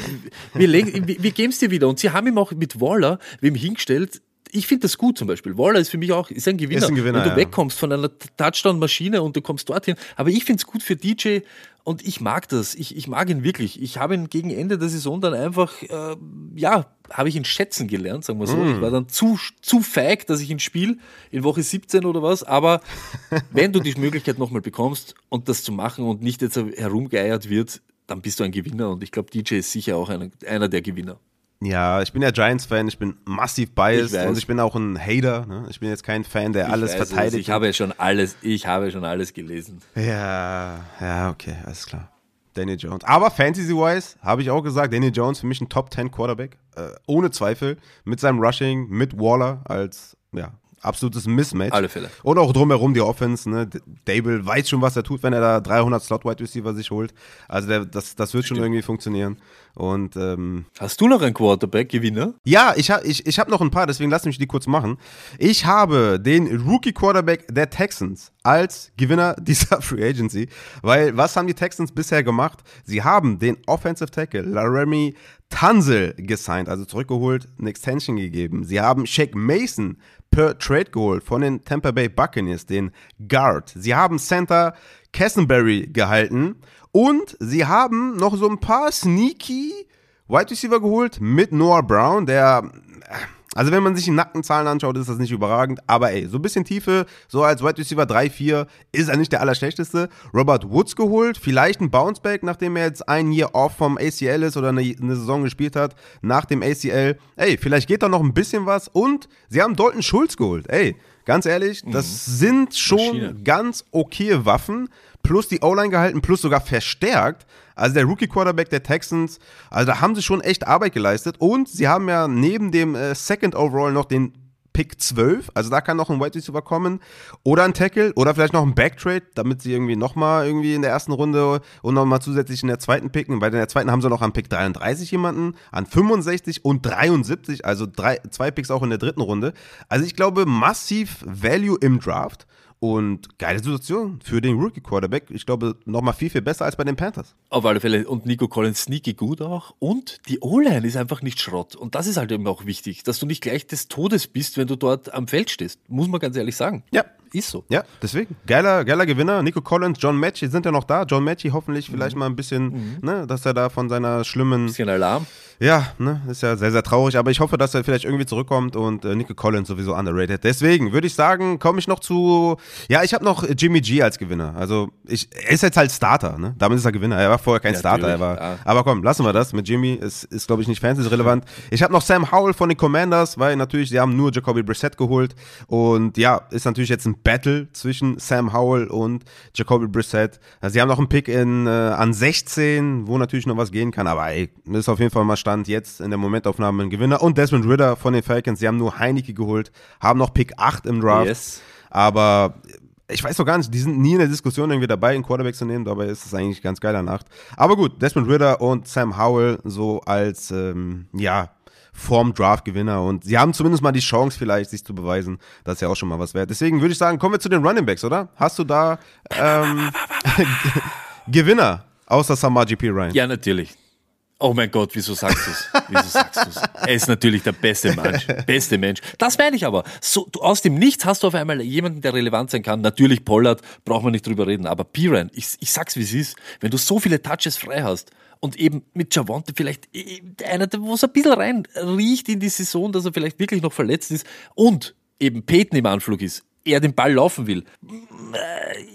S2: wir, wir, wir geben es dir wieder. Und sie haben ihm auch mit Waller, wem hingestellt, ich finde das gut zum Beispiel. Waller ist für mich auch ist ein Gewinner. Ist ein Gewinner Wenn du ja. wegkommst von einer Touchdown-Maschine und du kommst dorthin. Aber ich finde es gut für DJ und ich mag das. Ich, ich mag ihn wirklich. Ich habe ihn gegen Ende der Saison dann einfach, äh, ja, habe ich ihn schätzen gelernt, sagen wir so. Mm. Ich war dann zu, zu feig, dass ich ihn spiele in Woche 17 oder was. Aber [laughs] wenn du die Möglichkeit nochmal bekommst und das zu machen und nicht jetzt herumgeeiert wird, dann bist du ein Gewinner. Und ich glaube, DJ ist sicher auch einer, einer der Gewinner.
S1: Ja, ich bin ja Giants-Fan, ich bin massiv biased ich und ich bin auch ein Hater. Ne? Ich bin jetzt kein Fan, der ich alles weiß, verteidigt.
S2: Ich habe schon alles, ich habe schon alles gelesen.
S1: Ja, ja, okay, alles klar. Danny Jones. Aber Fantasy-wise habe ich auch gesagt, Danny Jones für mich ein Top 10 Quarterback. Äh, ohne Zweifel. Mit seinem Rushing, mit Waller als ja, absolutes Mismatch.
S2: Alle Fälle.
S1: Und auch drumherum die Offense, ne? Dable weiß schon, was er tut, wenn er da 300 Slot-Wide Receiver sich holt. Also der, das, das wird schon irgendwie funktionieren. Und ähm,
S2: Hast du noch einen Quarterback-Gewinner?
S1: ja, ich habe ich, ich hab noch ein paar, deswegen lass mich die kurz machen. Ich habe den Rookie Quarterback der Texans als Gewinner [laughs] dieser Free Agency, weil was haben die Texans bisher gemacht? Sie haben den Offensive Tackle Laramie Tunzel gesigned, also zurückgeholt, eine Extension gegeben. Sie haben Shaq Mason per Trade geholt von den Tampa Bay Buccaneers, den Guard. Sie haben Center Cassenberry gehalten und sie haben noch so ein paar sneaky Wide Receiver geholt mit Noah Brown, der also wenn man sich die nackten Zahlen anschaut, ist das nicht überragend. Aber ey, so ein bisschen Tiefe, so als Wide Receiver 3, 4, ist er nicht der allerschlechteste. Robert Woods geholt, vielleicht ein Bounceback, nachdem er jetzt ein Year off vom ACL ist oder eine, eine Saison gespielt hat nach dem ACL. Ey, vielleicht geht da noch ein bisschen was. Und sie haben Dalton Schulz geholt. Ey, ganz ehrlich, das sind schon
S2: Maschine.
S1: ganz okaye Waffen. Plus die O-Line gehalten, plus sogar verstärkt. Also der Rookie-Quarterback der Texans, also da haben sie schon echt Arbeit geleistet. Und sie haben ja neben dem äh, Second Overall noch den Pick 12, also da kann noch ein Wide Receiver kommen oder ein Tackle oder vielleicht noch ein Backtrade, damit sie irgendwie nochmal irgendwie in der ersten Runde und nochmal zusätzlich in der zweiten picken, weil in der zweiten haben sie noch an Pick 33 jemanden, an 65 und 73, also drei, zwei Picks auch in der dritten Runde. Also ich glaube massiv Value im Draft und geile Situation für den Rookie Quarterback. Ich glaube nochmal viel, viel besser als bei den Panthers.
S2: Auf alle Fälle. Und Nico Collins sneaky gut auch. Und die O-Line ist einfach nicht Schrott. Und das ist halt eben auch wichtig, dass du nicht gleich des Todes bist, wenn du dort am Feld stehst. Muss man ganz ehrlich sagen.
S1: Ja.
S2: Ist so.
S1: Ja, deswegen. Geiler, geiler Gewinner. Nico Collins, John Matchy sind ja noch da. John Matchy hoffentlich vielleicht mal ein bisschen, ne, dass er da von seiner schlimmen
S2: Bisschen Alarm.
S1: Ja, ne, ist ja sehr, sehr traurig, aber ich hoffe, dass er vielleicht irgendwie zurückkommt und äh, Nico Collins sowieso underrated. Deswegen würde ich sagen, komme ich noch zu. Ja, ich habe noch Jimmy G als Gewinner. Also, ich, er ist jetzt halt Starter, ne? Damit ist er Gewinner. Er war vorher kein
S2: Ja,
S1: Starter. Er war,
S2: ja.
S1: Aber komm, lassen wir das mit Jimmy. Ist, ist glaube ich, nicht fantasy relevant. Ich habe noch Sam Howell von den Commanders, weil natürlich, sie haben nur Jacoby Brissett geholt. Und ja, ist natürlich jetzt ein Battle zwischen Sam Howell und Jacoby Brissett. Also, sie haben noch einen Pick in, äh, an 16, wo natürlich noch was gehen kann. Aber ey, ist auf jeden Fall mal Stand jetzt in der Momentaufnahme ein Gewinner. Und Desmond Ritter von den Falcons, sie haben nur Heineke geholt, haben noch Pick 8 im Draft.
S2: Yes.
S1: Aber ich weiß doch gar nicht, die sind nie in der Diskussion irgendwie dabei, einen Quarterback zu nehmen, dabei ist es eigentlich ganz geiler Nacht. Aber gut, Desmond Ritter und Sam Howell so als, ähm, ja, vorm Draft-Gewinner und sie haben zumindest mal die Chance vielleicht, sich zu beweisen. Das ist ja auch schon mal was wert. Deswegen würde ich sagen, kommen wir zu den Running Backs, oder? Hast du da ähm, [laughs] Gewinner außer Samaji P. Ryan?
S2: Ja, natürlich. Oh mein Gott, wieso sagst du es? Wieso sagst du es? Er ist natürlich der beste Mensch. Beste Mensch. Das meine ich aber. So, du, aus dem Nichts hast du auf einmal jemanden, der relevant sein kann. Natürlich Pollard, braucht man nicht drüber reden. Aber Piran, ich, ich sag's wie es ist. Wenn du so viele Touches frei hast und eben mit Javante vielleicht äh, einer, der- wo es ein bisschen rein riecht in die Saison, dass er vielleicht wirklich noch verletzt ist und eben Peyton im Anflug ist, er den Ball laufen will.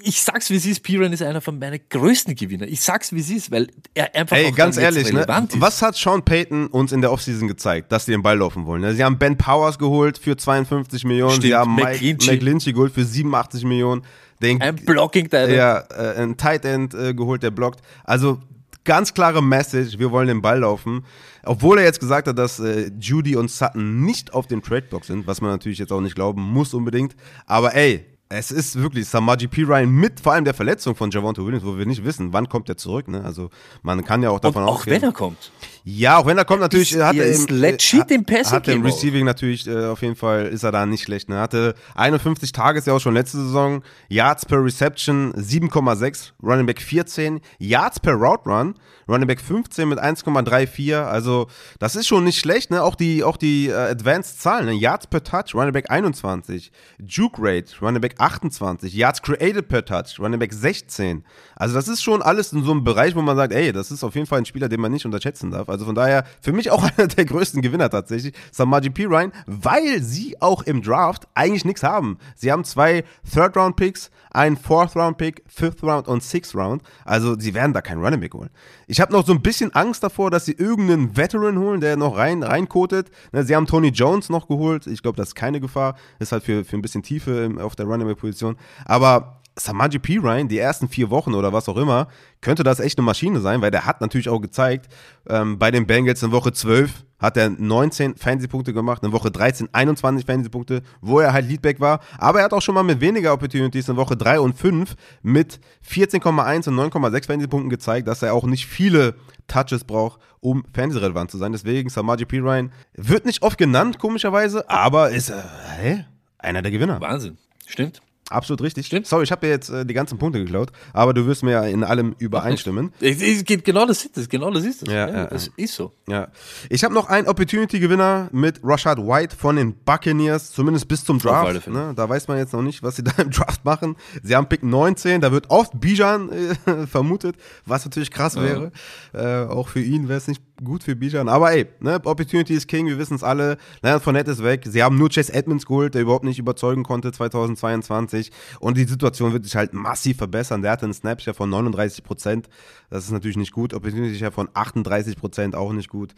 S2: Ich sag's wie es ist, Piran ist einer von meinen größten Gewinner. Ich sag's wie es ist, weil er einfach
S1: Ey, ganz ehrlich, ne? was hat Sean Payton uns in der Offseason gezeigt, dass sie den Ball laufen wollen? ne? Sie haben Ben Powers geholt für 52 Millionen, sie
S2: Stimmt,
S1: haben Mike
S2: McGlinchey.
S1: McGlinchey geholt für 87 Millionen, den,
S2: Ein Blocking Tight End.
S1: ja, äh, ein Tight End äh, geholt, der blockt. Also ganz klare Message, wir wollen den Ball laufen. Obwohl er jetzt gesagt hat, dass äh, Judy und Sutton nicht auf dem Trade-Block sind, was man natürlich jetzt auch nicht glauben muss unbedingt. Aber ey, es ist wirklich Samaji P. Ryan mit vor allem der Verletzung von Javonte Williams, wo wir nicht wissen, wann kommt er zurück. Ne? Also man kann ja auch
S2: Und
S1: davon
S2: auch
S1: ausgehen.
S2: wenn er kommt.
S1: Ja, auch wenn er kommt, natürlich
S2: Ist-
S1: hat
S2: er ist
S1: im-
S2: legit im Passing
S1: Hat im
S2: auch.
S1: Receiving natürlich äh, auf jeden Fall ist er da nicht schlecht. Ne? Hatte 51 Tages ja auch schon letzte Saison, Yards per Reception 7,6, Running Back 14, Yards per Route Run, Running Back 15 mit 1,34. Also das ist schon nicht schlecht. Ne? Auch die auch die äh, Advanced Zahlen, ne? Yards per Touch, Running Back 21, Juke Rate, Running Back 28, Yards created per Touch, Running Back 16. Also das ist schon alles in so einem Bereich, wo man sagt, ey, das ist auf jeden Fall ein Spieler, den man nicht unterschätzen darf. Also von daher für mich auch [laughs] einer der größten Gewinner tatsächlich, Samaji P. Ryan, weil sie auch im Draft eigentlich nichts haben. Sie haben zwei Third-Round-Picks, einen Fourth-Round-Pick, Fifth-Round und Sixth-Round. Also sie werden da keinen Running Back holen. Ich habe noch so ein bisschen Angst davor, dass sie irgendeinen Veteran holen, der noch rein reinkotet. Ne, Sie haben Tony Jones noch geholt. Ich glaube, das ist keine Gefahr. Ist halt für, für ein bisschen Tiefe auf der Running Back-Position. Aber Samaji P. Ryan, die ersten vier Wochen oder was auch immer, könnte das echt eine Maschine sein, weil der hat natürlich auch gezeigt, ähm, bei den Bengals in Woche 12 hat er 19 Fantasy-Punkte gemacht, in Woche 13 21 Fantasy-Punkte, wo er halt Leadback war. Aber er hat auch schon mal mit weniger Opportunities in Woche 3 und 5 mit 14,1 und 9,6 Fantasy-Punkten gezeigt, dass er auch nicht viele Touches braucht, um Fantasy-relevant zu sein. Deswegen Samaji P. Ryan wird nicht oft genannt, komischerweise, aber ist äh, hä? einer der Gewinner.
S2: Wahnsinn. Stimmt.
S1: Absolut richtig. Stimmt. Sorry, ich habe dir jetzt äh, die ganzen Punkte geklaut, aber du wirst mir ja in allem [laughs] übereinstimmen.
S2: Es, geht genau das ist es, genau das ist es.
S1: Ja, ja,
S2: das ist so.
S1: Ja. Ich habe noch einen Opportunity-Gewinner mit Rashad White von den Buccaneers, zumindest bis zum Draft. Ne? Da weiß man jetzt noch nicht, was sie [laughs] da im Draft machen. Sie haben Pick 19, da wird oft Bijan äh, [laughs] vermutet, was natürlich krass wäre. Äh, auch für ihn wäre es nicht gut für Bijan. Aber ey, ne, Opportunity ist King, wir wissen es alle. Leonard Fournette ist weg. Sie haben nur Chase Edmonds geholt, der überhaupt nicht überzeugen konnte 2022. Und die Situation wird sich halt massiv verbessern. Der hatte einen Snapshare von 39 Prozent. Das ist natürlich nicht gut. Opportunity Share von 38 Prozent auch nicht gut.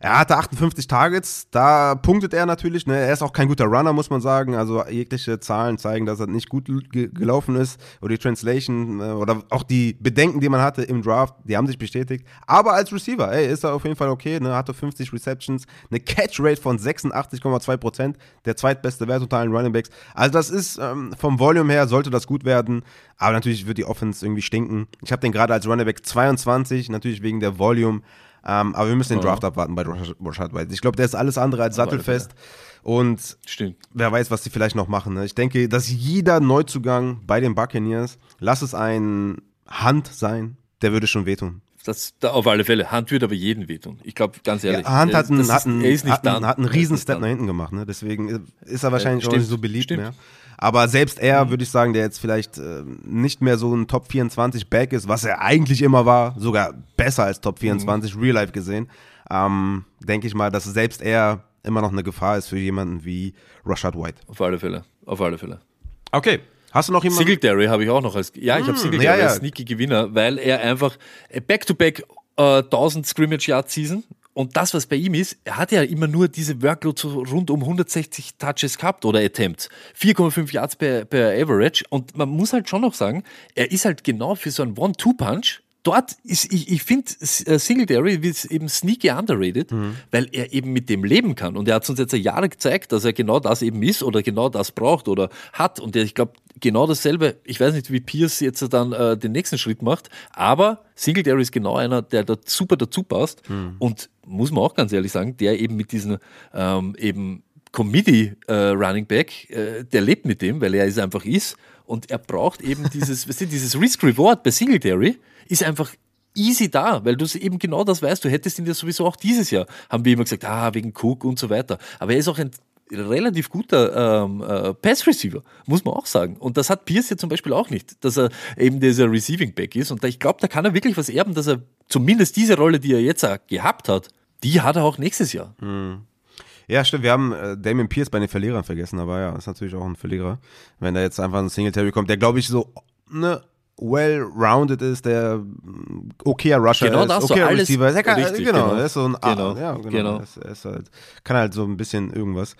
S1: Er hatte 58 Targets. Da punktet er natürlich. Ne? Er ist auch kein guter Runner, muss man sagen. Also jegliche Zahlen zeigen, dass er nicht gut ge gelaufen ist. Oder die Translation äh, oder auch die Bedenken, die man hatte im Draft, die haben sich bestätigt. Aber als Receiver, ey, ist er auf jeden Fall okay. Ne? Hatte 50 Receptions, eine Catch Rate von 86,2 Prozent. Der zweitbeste Wert unter allen Running Backs. Also das ist ähm, vom Volume her sollte das gut werden. Aber natürlich wird die Offense irgendwie stinken. Ich habe den gerade als Running Back 22, natürlich wegen der Volume. Ähm, aber wir müssen den Draft abwarten bei Rashad White. Ich glaube, der ist alles andere als sattelfest. Und
S2: Stimmt.
S1: wer weiß, was sie vielleicht noch machen. Ne? Ich denke, dass jeder Neuzugang bei den Buccaneers, lass es ein Hand sein, der würde schon wehtun.
S2: Das, da auf alle Fälle. Hand wird aber jeden wehtun. Ich glaube, ganz ehrlich.
S1: Ja, Hand hat einen, hat einen,
S2: ist,
S1: hat einen, hat einen riesen Step nach hinten gemacht. Ne? Deswegen ist er wahrscheinlich auch nicht so beliebt stimmt. mehr. Aber selbst er, mhm. würde ich sagen, der jetzt vielleicht äh, nicht mehr so ein Top 24 Back ist, was er eigentlich immer war, sogar besser als Top 24, mhm. Real Life gesehen, ähm, denke ich mal, dass selbst er immer noch eine Gefahr ist für jemanden wie Rashad White.
S2: Auf alle Fälle. Auf alle Fälle.
S1: Okay. Hast du noch jemanden?
S2: Singletary habe ich auch noch als, ja, ich habe hm, Singletary ja, ja. als sneaky Gewinner, weil er einfach back-to-back -back, äh, 1000 Scrimmage Yard Season und das, was bei ihm ist, er hat ja immer nur diese Workload so rund um 160 Touches gehabt oder Attempts. 4,5 Yards per, per Average. Und man muss halt schon noch sagen, er ist halt genau für so einen One-Two-Punch dort ist, ich, ich finde, äh, Singletary ist eben sneaky underrated, mhm. weil er eben mit dem leben kann. Und er hat uns jetzt Jahre gezeigt, dass er genau das eben ist oder genau das braucht oder hat. Und ich glaube, genau dasselbe, ich weiß nicht, wie Pierce jetzt dann äh, den nächsten Schritt macht, aber Singletary ist genau einer, der da super dazu passt. Mhm. Und muss man auch ganz ehrlich sagen, der eben mit diesen ähm, eben Committee äh, Running Back, äh, der lebt mit dem, weil er es einfach ist. Und er braucht eben dieses, [laughs] dieses Risk-Reward bei Singletary ist einfach easy da, weil du eben genau das weißt. Du hättest ihn ja sowieso auch dieses Jahr, haben wir immer gesagt, ah, wegen Cook und so weiter. Aber er ist auch ein relativ guter ähm, äh, Pass-Receiver, muss man auch sagen. Und das hat Pierce ja zum Beispiel auch nicht, dass er eben dieser Receiving Back ist. Und da, ich glaube, da kann er wirklich was erben, dass er zumindest diese Rolle, die er jetzt gehabt hat, die hat er auch nächstes Jahr.
S1: Hm. Ja, stimmt. Wir haben äh, Damien Pierce bei den Verlierern vergessen, aber ja, ist natürlich auch ein Verlierer. Wenn da jetzt einfach ein Singletary kommt, der glaube ich so ne, well-rounded ist, der mm, okayer Rusher
S2: genau
S1: ist, okayer
S2: so
S1: Receiver ist. Kann,
S2: richtig,
S1: genau,
S2: genau,
S1: er ist so ein
S2: genau,
S1: ja, genau.
S2: genau.
S1: Er ist, er ist halt, kann halt so ein bisschen irgendwas.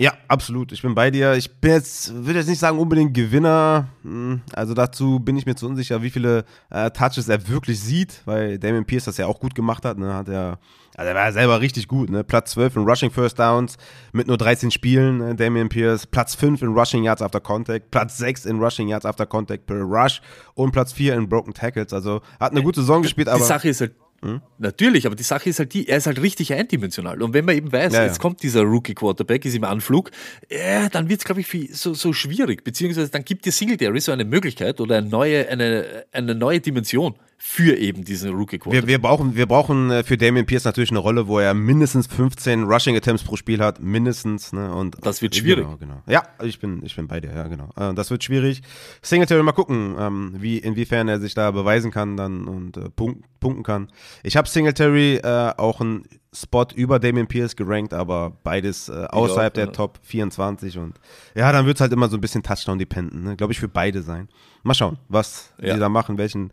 S1: Ja, absolut. Ich bin bei dir. Ich bin jetzt, würde jetzt nicht sagen unbedingt Gewinner. Hm, also dazu bin ich mir zu unsicher, wie viele äh, Touches er wirklich sieht, weil Damien Pierce das ja auch gut gemacht hat. Ne? Hat er, also er war selber richtig gut. Ne? Platz 12 in Rushing First Downs mit nur 13 Spielen. Ne? Damien Pierce. Platz 5 in Rushing Yards after Contact. Platz 6 in Rushing Yards after Contact per Rush. Und Platz 4 in Broken Tackles. Also hat eine gute Saison gespielt. Aber
S2: die Sache ist halt, hm? Natürlich, aber die Sache ist halt die, er ist halt richtig eindimensional. Und wenn man eben weiß, ja, jetzt kommt dieser Rookie-Quarterback, ist im Anflug, äh, dann wird es, glaube ich, so, so schwierig. Beziehungsweise dann gibt dir Singletary so eine Möglichkeit oder eine neue, eine, eine neue Dimension für eben diesen Rookie Quarterback.
S1: Wir, wir, brauchen, wir brauchen äh, für Damien Pierce natürlich eine Rolle, wo er mindestens 15 Rushing Attempts pro Spiel hat, mindestens. Ne? Und
S2: das wird schwierig.
S1: Genau, genau. Ja, ich bin, ich bin bei dir, ja, genau. Äh, das wird schwierig. Singletary mal gucken, ähm, wie, inwiefern er sich da beweisen kann dann und äh, punkten, punkten kann. Ich habe Singletary äh, auch einen Spot über Damien Pierce gerankt, aber beides äh, außerhalb auch, der ja. Top 24 und ja, dann wird es halt immer so ein bisschen Touchdown-dependent, ne? glaube ich, für beide sein. Mal schauen, was ja. sie da machen, welchen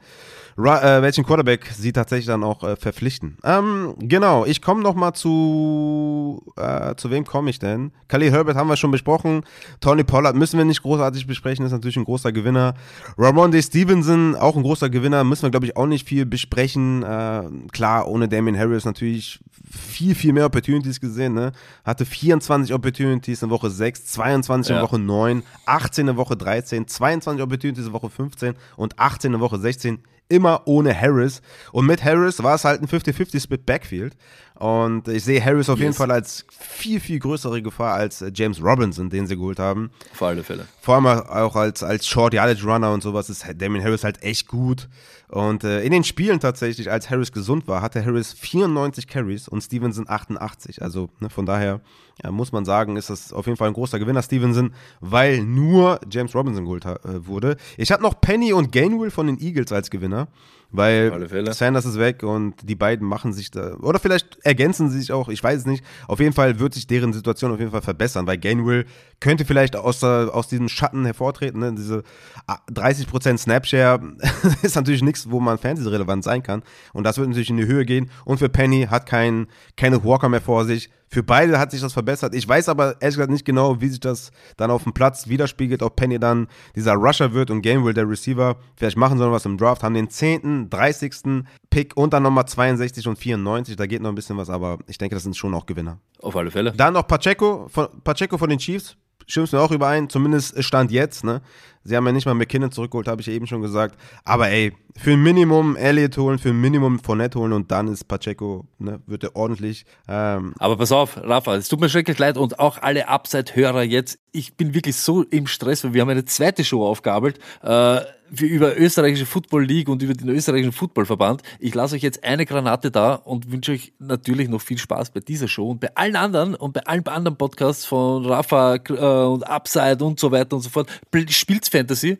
S1: äh, welchen Quarterback sie tatsächlich dann auch äh, verpflichten. Ähm, genau, ich komme noch mal zu, äh, zu wem komme ich denn? Khalil Herbert haben wir schon besprochen. Tony Pollard müssen wir nicht großartig besprechen, ist natürlich ein großer Gewinner. Ramon D. Stevenson, auch ein großer Gewinner, müssen wir glaube ich auch nicht viel besprechen. Äh, klar, ohne Damien Harris natürlich viel, viel mehr Opportunities gesehen, ne? Hatte 24 Opportunities in Woche 6, 22
S2: Ja.
S1: in Woche 9, 18 in Woche 13, 22 Opportunities in Woche 15 und 18 in Woche 16. Immer ohne Harris. Und mit Harris war es halt ein 50-50-Split Backfield. Und ich sehe Harris auf jeden
S2: Yes.
S1: Fall als viel, viel größere Gefahr als äh, James Robinson, den sie geholt haben.
S2: Auf alle Fälle.
S1: Vor allem auch als, als Short Yardage Runner und sowas ist Damien Harris halt echt gut. Und äh, in den Spielen tatsächlich, als Harris gesund war, hatte Harris 94 Carries und Stevenson 88. Also ne, von daher ja, muss man sagen, ist das auf jeden Fall ein großer Gewinner, Stevenson, weil nur James Robinson geholt äh, wurde. Ich habe noch Penny und Gainwell von den Eagles als Gewinner, weil. Sanders ist weg und die beiden machen sich da, oder vielleicht ergänzen sie sich auch, ich weiß es nicht. Auf jeden Fall wird sich deren Situation auf jeden Fall verbessern, weil Gainwell könnte vielleicht aus, aus diesem Schatten hervortreten, ne? diese ah, 30% Snapshare [laughs] ist natürlich nichts, wo man Fantasy-relevant sein kann und das wird natürlich in die Höhe gehen und für Penny hat kein, keine Walker mehr vor sich. Für beide hat sich das verbessert. Ich weiß aber ehrlich gesagt nicht genau, wie sich das dann auf dem Platz widerspiegelt, ob Penny dann dieser Rusher wird und Gainwell der Receiver. Vielleicht machen noch was im Draft, haben den 10., 30. Pick und dann nochmal 62 und 94. Da geht noch ein bisschen was, aber ich denke, das sind schon auch Gewinner.
S2: Auf alle Fälle.
S1: Dann noch Pacheco von, Pacheco von den Chiefs. Stimmst mir auch überein, zumindest Stand jetzt, ne? Sie haben ja nicht mal McKinnon zurückgeholt, habe ich eben schon gesagt. Aber ey, für ein Minimum Elliott holen, für ein Minimum Fournette holen und dann ist Pacheco, ne, wird er ordentlich. Ähm,
S2: Aber pass auf, Rafa, es tut mir schrecklich leid und auch alle Upside-Hörer jetzt. Ich bin wirklich so im Stress, weil wir haben eine zweite Show aufgabelt äh, über österreichische Football League und über den österreichischen Footballverband. Ich lasse euch jetzt eine Granate da und wünsche euch natürlich noch viel Spaß bei dieser Show und bei allen anderen und bei allen anderen Podcasts von Rafa äh, und Upside und so weiter und so fort. Spielt's Fantasy?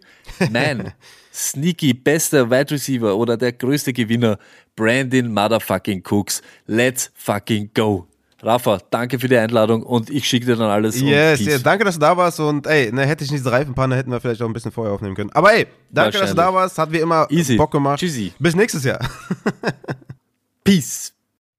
S2: Nein. [laughs] Sneaky, bester Wide Receiver oder der größte Gewinner, Brandon Motherfucking Cooks. Let's fucking go. Rafa, danke für die Einladung und ich schicke dir dann alles.
S1: yes, yes, danke, dass du da warst und ey, ne, hätte ich nicht diese Reifenpanne, hätten wir vielleicht auch ein bisschen vorher aufnehmen können. Aber ey, danke, dass du da warst, hat wie immer
S2: Easy.
S1: Bock gemacht.
S2: Tschüssi.
S1: Bis nächstes Jahr. [laughs]
S2: Peace.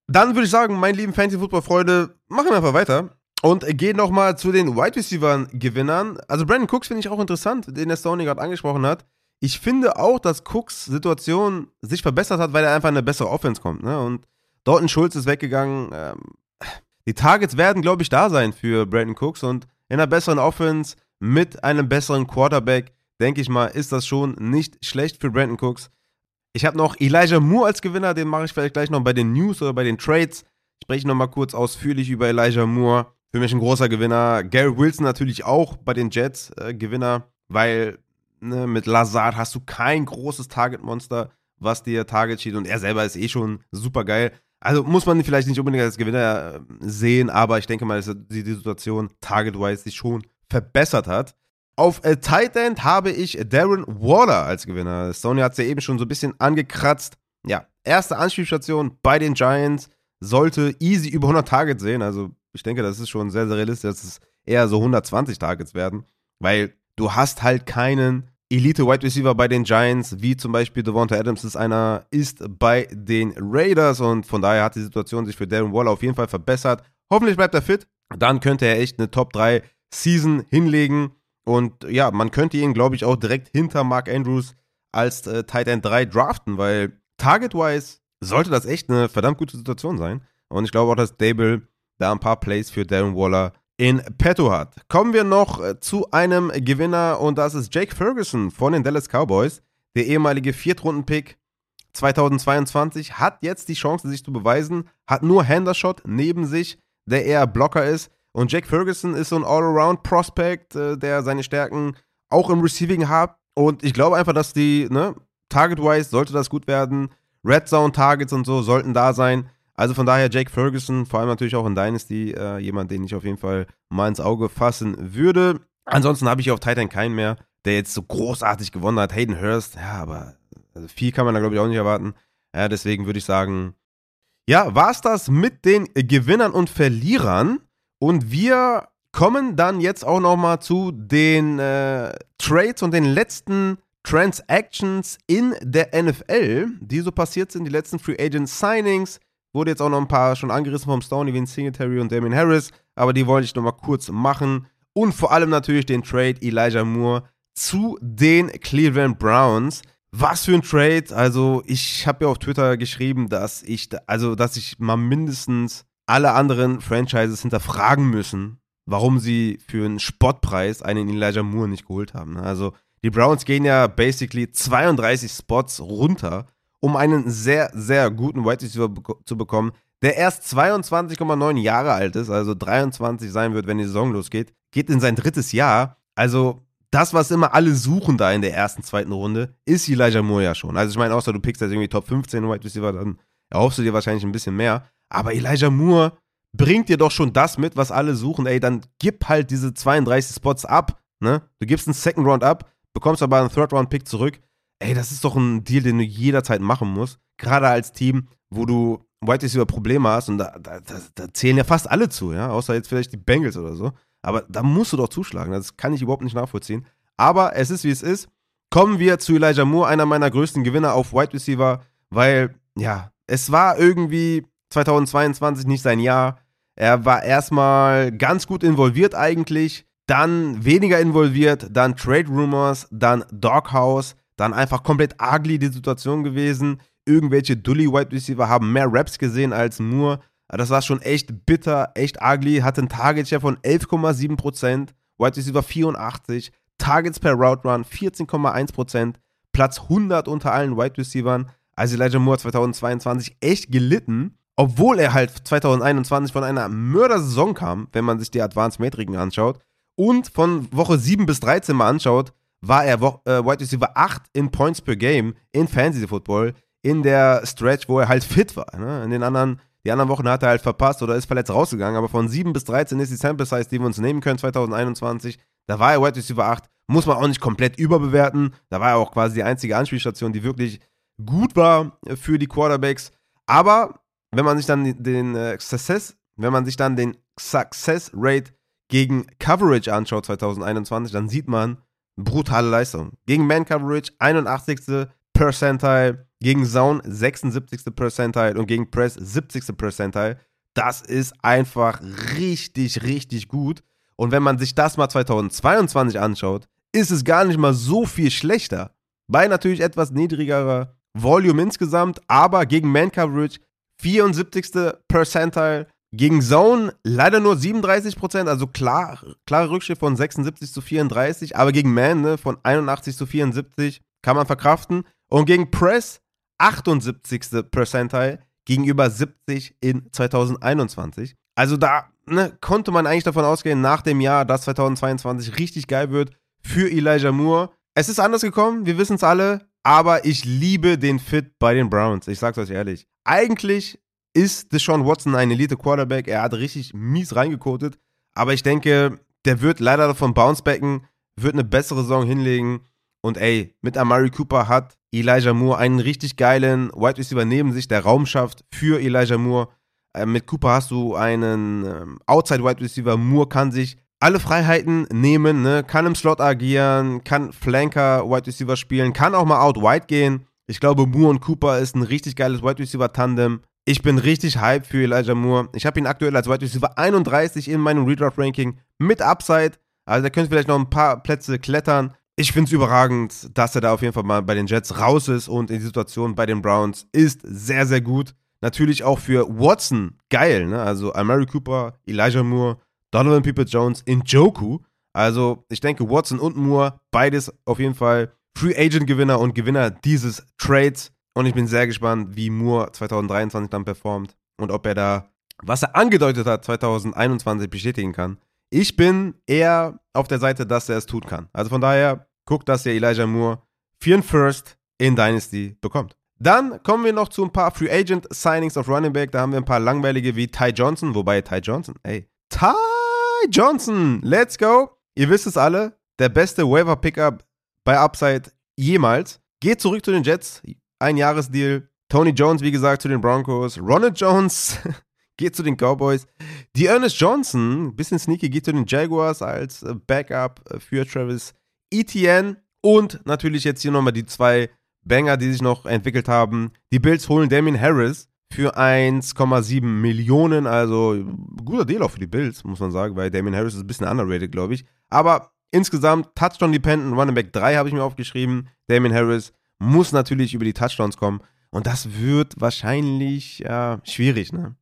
S1: Dann würde ich sagen, meine lieben Fantasy-Football-Freunde, machen wir einfach weiter und gehen nochmal zu den Wide Receiver-Gewinnern. Also Brandon Cooks finde ich auch interessant, den der Stoney gerade angesprochen hat. Ich finde auch, dass Cooks Situation sich verbessert hat, weil er einfach in eine bessere Offense kommt. Ne? Und Dalton Schulz ist weggegangen. Ähm, die Targets werden, glaube ich, da sein für Brandon Cooks und in einer besseren Offense mit einem besseren Quarterback, denke ich mal, ist das schon nicht schlecht für Brandon Cooks. Ich habe noch Elijah Moore als Gewinner, den mache ich vielleicht gleich noch bei den News oder bei den Trades. Ich spreche nochmal kurz ausführlich über Elijah Moore. Für mich ein großer Gewinner. Gary Wilson natürlich auch bei den Jets äh, Gewinner, weil ne, mit Lazard hast du kein großes Target-Monster, was dir Target schießt und er selber ist eh schon super geil. Also muss man vielleicht nicht unbedingt als Gewinner äh, sehen, aber ich denke mal, dass die, die Situation target-wise sich schon verbessert hat. Auf äh, Tight End habe ich Darren Waller als Gewinner. Sony hat es ja eben schon so ein bisschen angekratzt. Ja, erste Anspielstation bei den Giants sollte easy über 100 Targets sehen. Also ich denke, das ist schon sehr, sehr realistisch, dass es eher so 120 Targets werden, weil du hast halt keinen Elite-Wide Receiver bei den Giants, wie zum Beispiel Devonta Adams ist einer, ist bei den Raiders und von daher hat die Situation sich für Darren Waller auf jeden Fall verbessert. Hoffentlich bleibt er fit. Dann könnte er echt eine Top 3 Season hinlegen und ja, man könnte ihn, glaube ich, auch direkt hinter Mark Andrews als äh, Tight End 3 draften, weil target-wise sollte das echt eine verdammt gute Situation sein. Und ich glaube auch, dass Dable da ein paar Plays für Darren Waller in petto hat. Kommen wir noch äh, zu einem Gewinner und das ist Jake Ferguson von den Dallas Cowboys. Der ehemalige Viertrunden-Pick 2022 hat jetzt die Chance, sich zu beweisen, hat nur Hendershot neben sich, der eher Blocker ist. Und Jake Ferguson ist so ein All-Around-Prospect, äh, der seine Stärken auch im Receiving hat. Und ich glaube einfach, dass die, ne, Target-wise sollte das gut werden. Red Zone-Targets und so sollten da sein. Also von daher Jake Ferguson, vor allem natürlich auch in Dynasty, äh, jemand, den ich auf jeden Fall mal ins Auge fassen würde. Ansonsten habe ich auf Titan keinen mehr, der jetzt so großartig gewonnen hat. Hayden Hurst, ja, aber also viel kann man da glaube ich auch nicht erwarten. Ja, deswegen würde ich sagen, ja, war's das mit den Gewinnern und Verlierern. Und wir kommen dann jetzt auch noch mal zu den äh, Trades und den letzten Transactions in der NFL, die so passiert sind, die letzten Free Agent Signings. Wurde jetzt auch noch ein paar schon angerissen vom Stoney, wie ein Singletary und Damien Harris, aber die wollte ich noch mal kurz machen. Und vor allem natürlich den Trade Elijah Moore zu den Cleveland Browns. Was für ein Trade. Also, ich habe ja auf Twitter geschrieben, dass ich, also, dass ich mal mindestens alle anderen Franchises hinterfragen müssen, warum sie für einen Spottpreis einen Elijah Moore nicht geholt haben. Also, die Browns gehen ja basically 32 Spots runter, um einen sehr, sehr guten Wide Receiver zu bekommen, der erst 22,9 Jahre alt ist, also 23 sein wird, wenn die Saison losgeht, geht in sein drittes Jahr. Also das, was immer alle suchen da in der ersten, zweiten Runde, ist Elijah Moore ja schon. Also ich meine, außer du pickst jetzt irgendwie Top 15 Wide Receiver, dann erhoffst du dir wahrscheinlich ein bisschen mehr. Aber Elijah Moore bringt dir doch schon das mit, was alle suchen. Ey, dann gib halt diese 32 Spots ab. Ne? Du gibst einen Second Round ab, bekommst aber einen Third Round Pick zurück. Ey, das ist doch ein Deal, den du jederzeit machen musst. Gerade als Team, wo du Wide Receiver Probleme hast und da, da, da, zählen ja fast alle zu, ja, außer jetzt vielleicht die Bengals oder so. Aber da musst du doch zuschlagen. Das kann ich überhaupt nicht nachvollziehen. Aber es ist, wie es ist. Kommen wir zu Elijah Moore, einer meiner größten Gewinner auf Wide Receiver, weil, ja, es war irgendwie 2022 nicht sein Jahr. Er war erstmal ganz gut involviert eigentlich, dann weniger involviert, dann Trade Rumors, dann Doghouse, dann einfach komplett ugly die Situation gewesen. Irgendwelche Dully Wide Receiver haben mehr Raps gesehen als Moore. Das war schon echt bitter, echt ugly. Hatte einen Target Share von 11,7%, Wide Receiver 84, Targets per Route Run 14,1%, Platz 100 unter allen Wide Receivern. Also Elijah Moore 2022 echt gelitten, obwohl er halt 2021 von einer Mördersaison kam, wenn man sich die Advanced Metriken anschaut. Und von Woche 7 bis 13 mal anschaut, war er äh, Wide Receiver 8 in Points per Game in Fantasy Football in der Stretch, wo er halt fit war. Ne? In den anderen die anderen Wochen hat er halt verpasst oder ist verletzt rausgegangen, aber von 7 bis 13 ist die Sample Size, die wir uns nehmen können 2021. Da war er Wide Receiver 8. Muss man auch nicht komplett überbewerten. Da war er auch quasi die einzige Anspielstation, die wirklich gut war für die Quarterbacks. Aber wenn man sich dann den äh, Success, wenn man sich dann den Success Rate gegen Coverage anschaut 2021, dann sieht man brutale Leistung. Gegen Man Coverage 81. Percentile, gegen Zone 76. Percentile und gegen Press 70. Percentile. Das ist einfach richtig, richtig gut. Und wenn man sich das mal 2022 anschaut, ist es gar nicht mal so viel schlechter. Bei natürlich etwas niedrigerer Volume insgesamt, aber gegen Man Coverage 74. Percentile, gegen Zone leider nur 37%, also klar, klare Rückschritt von 76 zu 34, aber gegen Man ne, von 81 zu 74 kann man verkraften. Und gegen Press 78. Percentile gegenüber 70 in 2021. Also da ne, konnte man eigentlich davon ausgehen, nach dem Jahr, dass 2022 richtig geil wird für Elijah Moore. Es ist anders gekommen, wir wissen es alle, aber ich liebe den Fit bei den Browns. Ich sag's euch ehrlich. Eigentlich ist Deshaun Watson ein Elite Quarterback. Er hat richtig mies reingekotet, aber ich denke, der wird leider davon bouncebacken, wird eine bessere Saison hinlegen. Und ey, mit Amari Cooper hat Elijah Moore einen richtig geilen Wide Receiver neben sich, der Raum schafft für Elijah Moore. Äh, mit Cooper hast du einen ähm, Outside Wide Receiver. Moore kann sich alle Freiheiten nehmen, ne? kann im Slot agieren, kann Flanker Wide Receiver spielen, kann auch mal out wide gehen. Ich glaube, Moore und Cooper ist ein richtig geiles Wide Receiver Tandem. Ich bin richtig hyped für Elijah Moore. Ich habe ihn aktuell als Wide Receiver 31 in meinem Redraft Ranking mit Upside. Also der könnte vielleicht noch ein paar Plätze klettern ich finde es überragend, dass er da auf jeden Fall mal bei den Jets raus ist und in die Situation bei den Browns ist sehr, sehr gut. Natürlich auch für Watson geil, ne? Also Amari Cooper, Elijah Moore, Donovan People Jones, Njoku. Also ich denke, Watson und Moore, beides auf jeden Fall Free Agent Gewinner und Gewinner dieses Trades. Und ich bin sehr gespannt, wie Moore 2023 dann performt und ob er da, was er angedeutet hat, 2021 bestätigen kann. Ich bin eher auf der Seite, dass er es tun kann. Also von daher, guckt, dass ihr Elijah Moore für einen First in Dynasty bekommt. Dann kommen wir noch zu ein paar Free Agent Signings auf Running Back. Da haben wir ein paar langweilige wie Ty Johnson, wobei Ty Johnson, ey, Ty Johnson, let's go. Ihr wisst es alle, der beste Waiver Pickup bei Upside jemals. Geht zurück zu den Jets, ein Jahresdeal. Tony Jones, wie gesagt, zu den Broncos. Ronald Jones [laughs] geht zu den Cowboys. Die Ernest Johnson, bisschen sneaky, geht zu den Jaguars als Backup für Travis ETN und natürlich jetzt hier nochmal die zwei Banger, die sich noch entwickelt haben. Die Bills holen Damien Harris für 1,7 Millionen, also guter Deal auch für die Bills, muss man sagen, weil Damien Harris ist ein bisschen underrated, glaube ich. Aber insgesamt Touchdown Dependent Running Back 3 habe ich mir aufgeschrieben. Damien Harris muss natürlich über die Touchdowns kommen. Und das wird wahrscheinlich ja, schwierig, ne?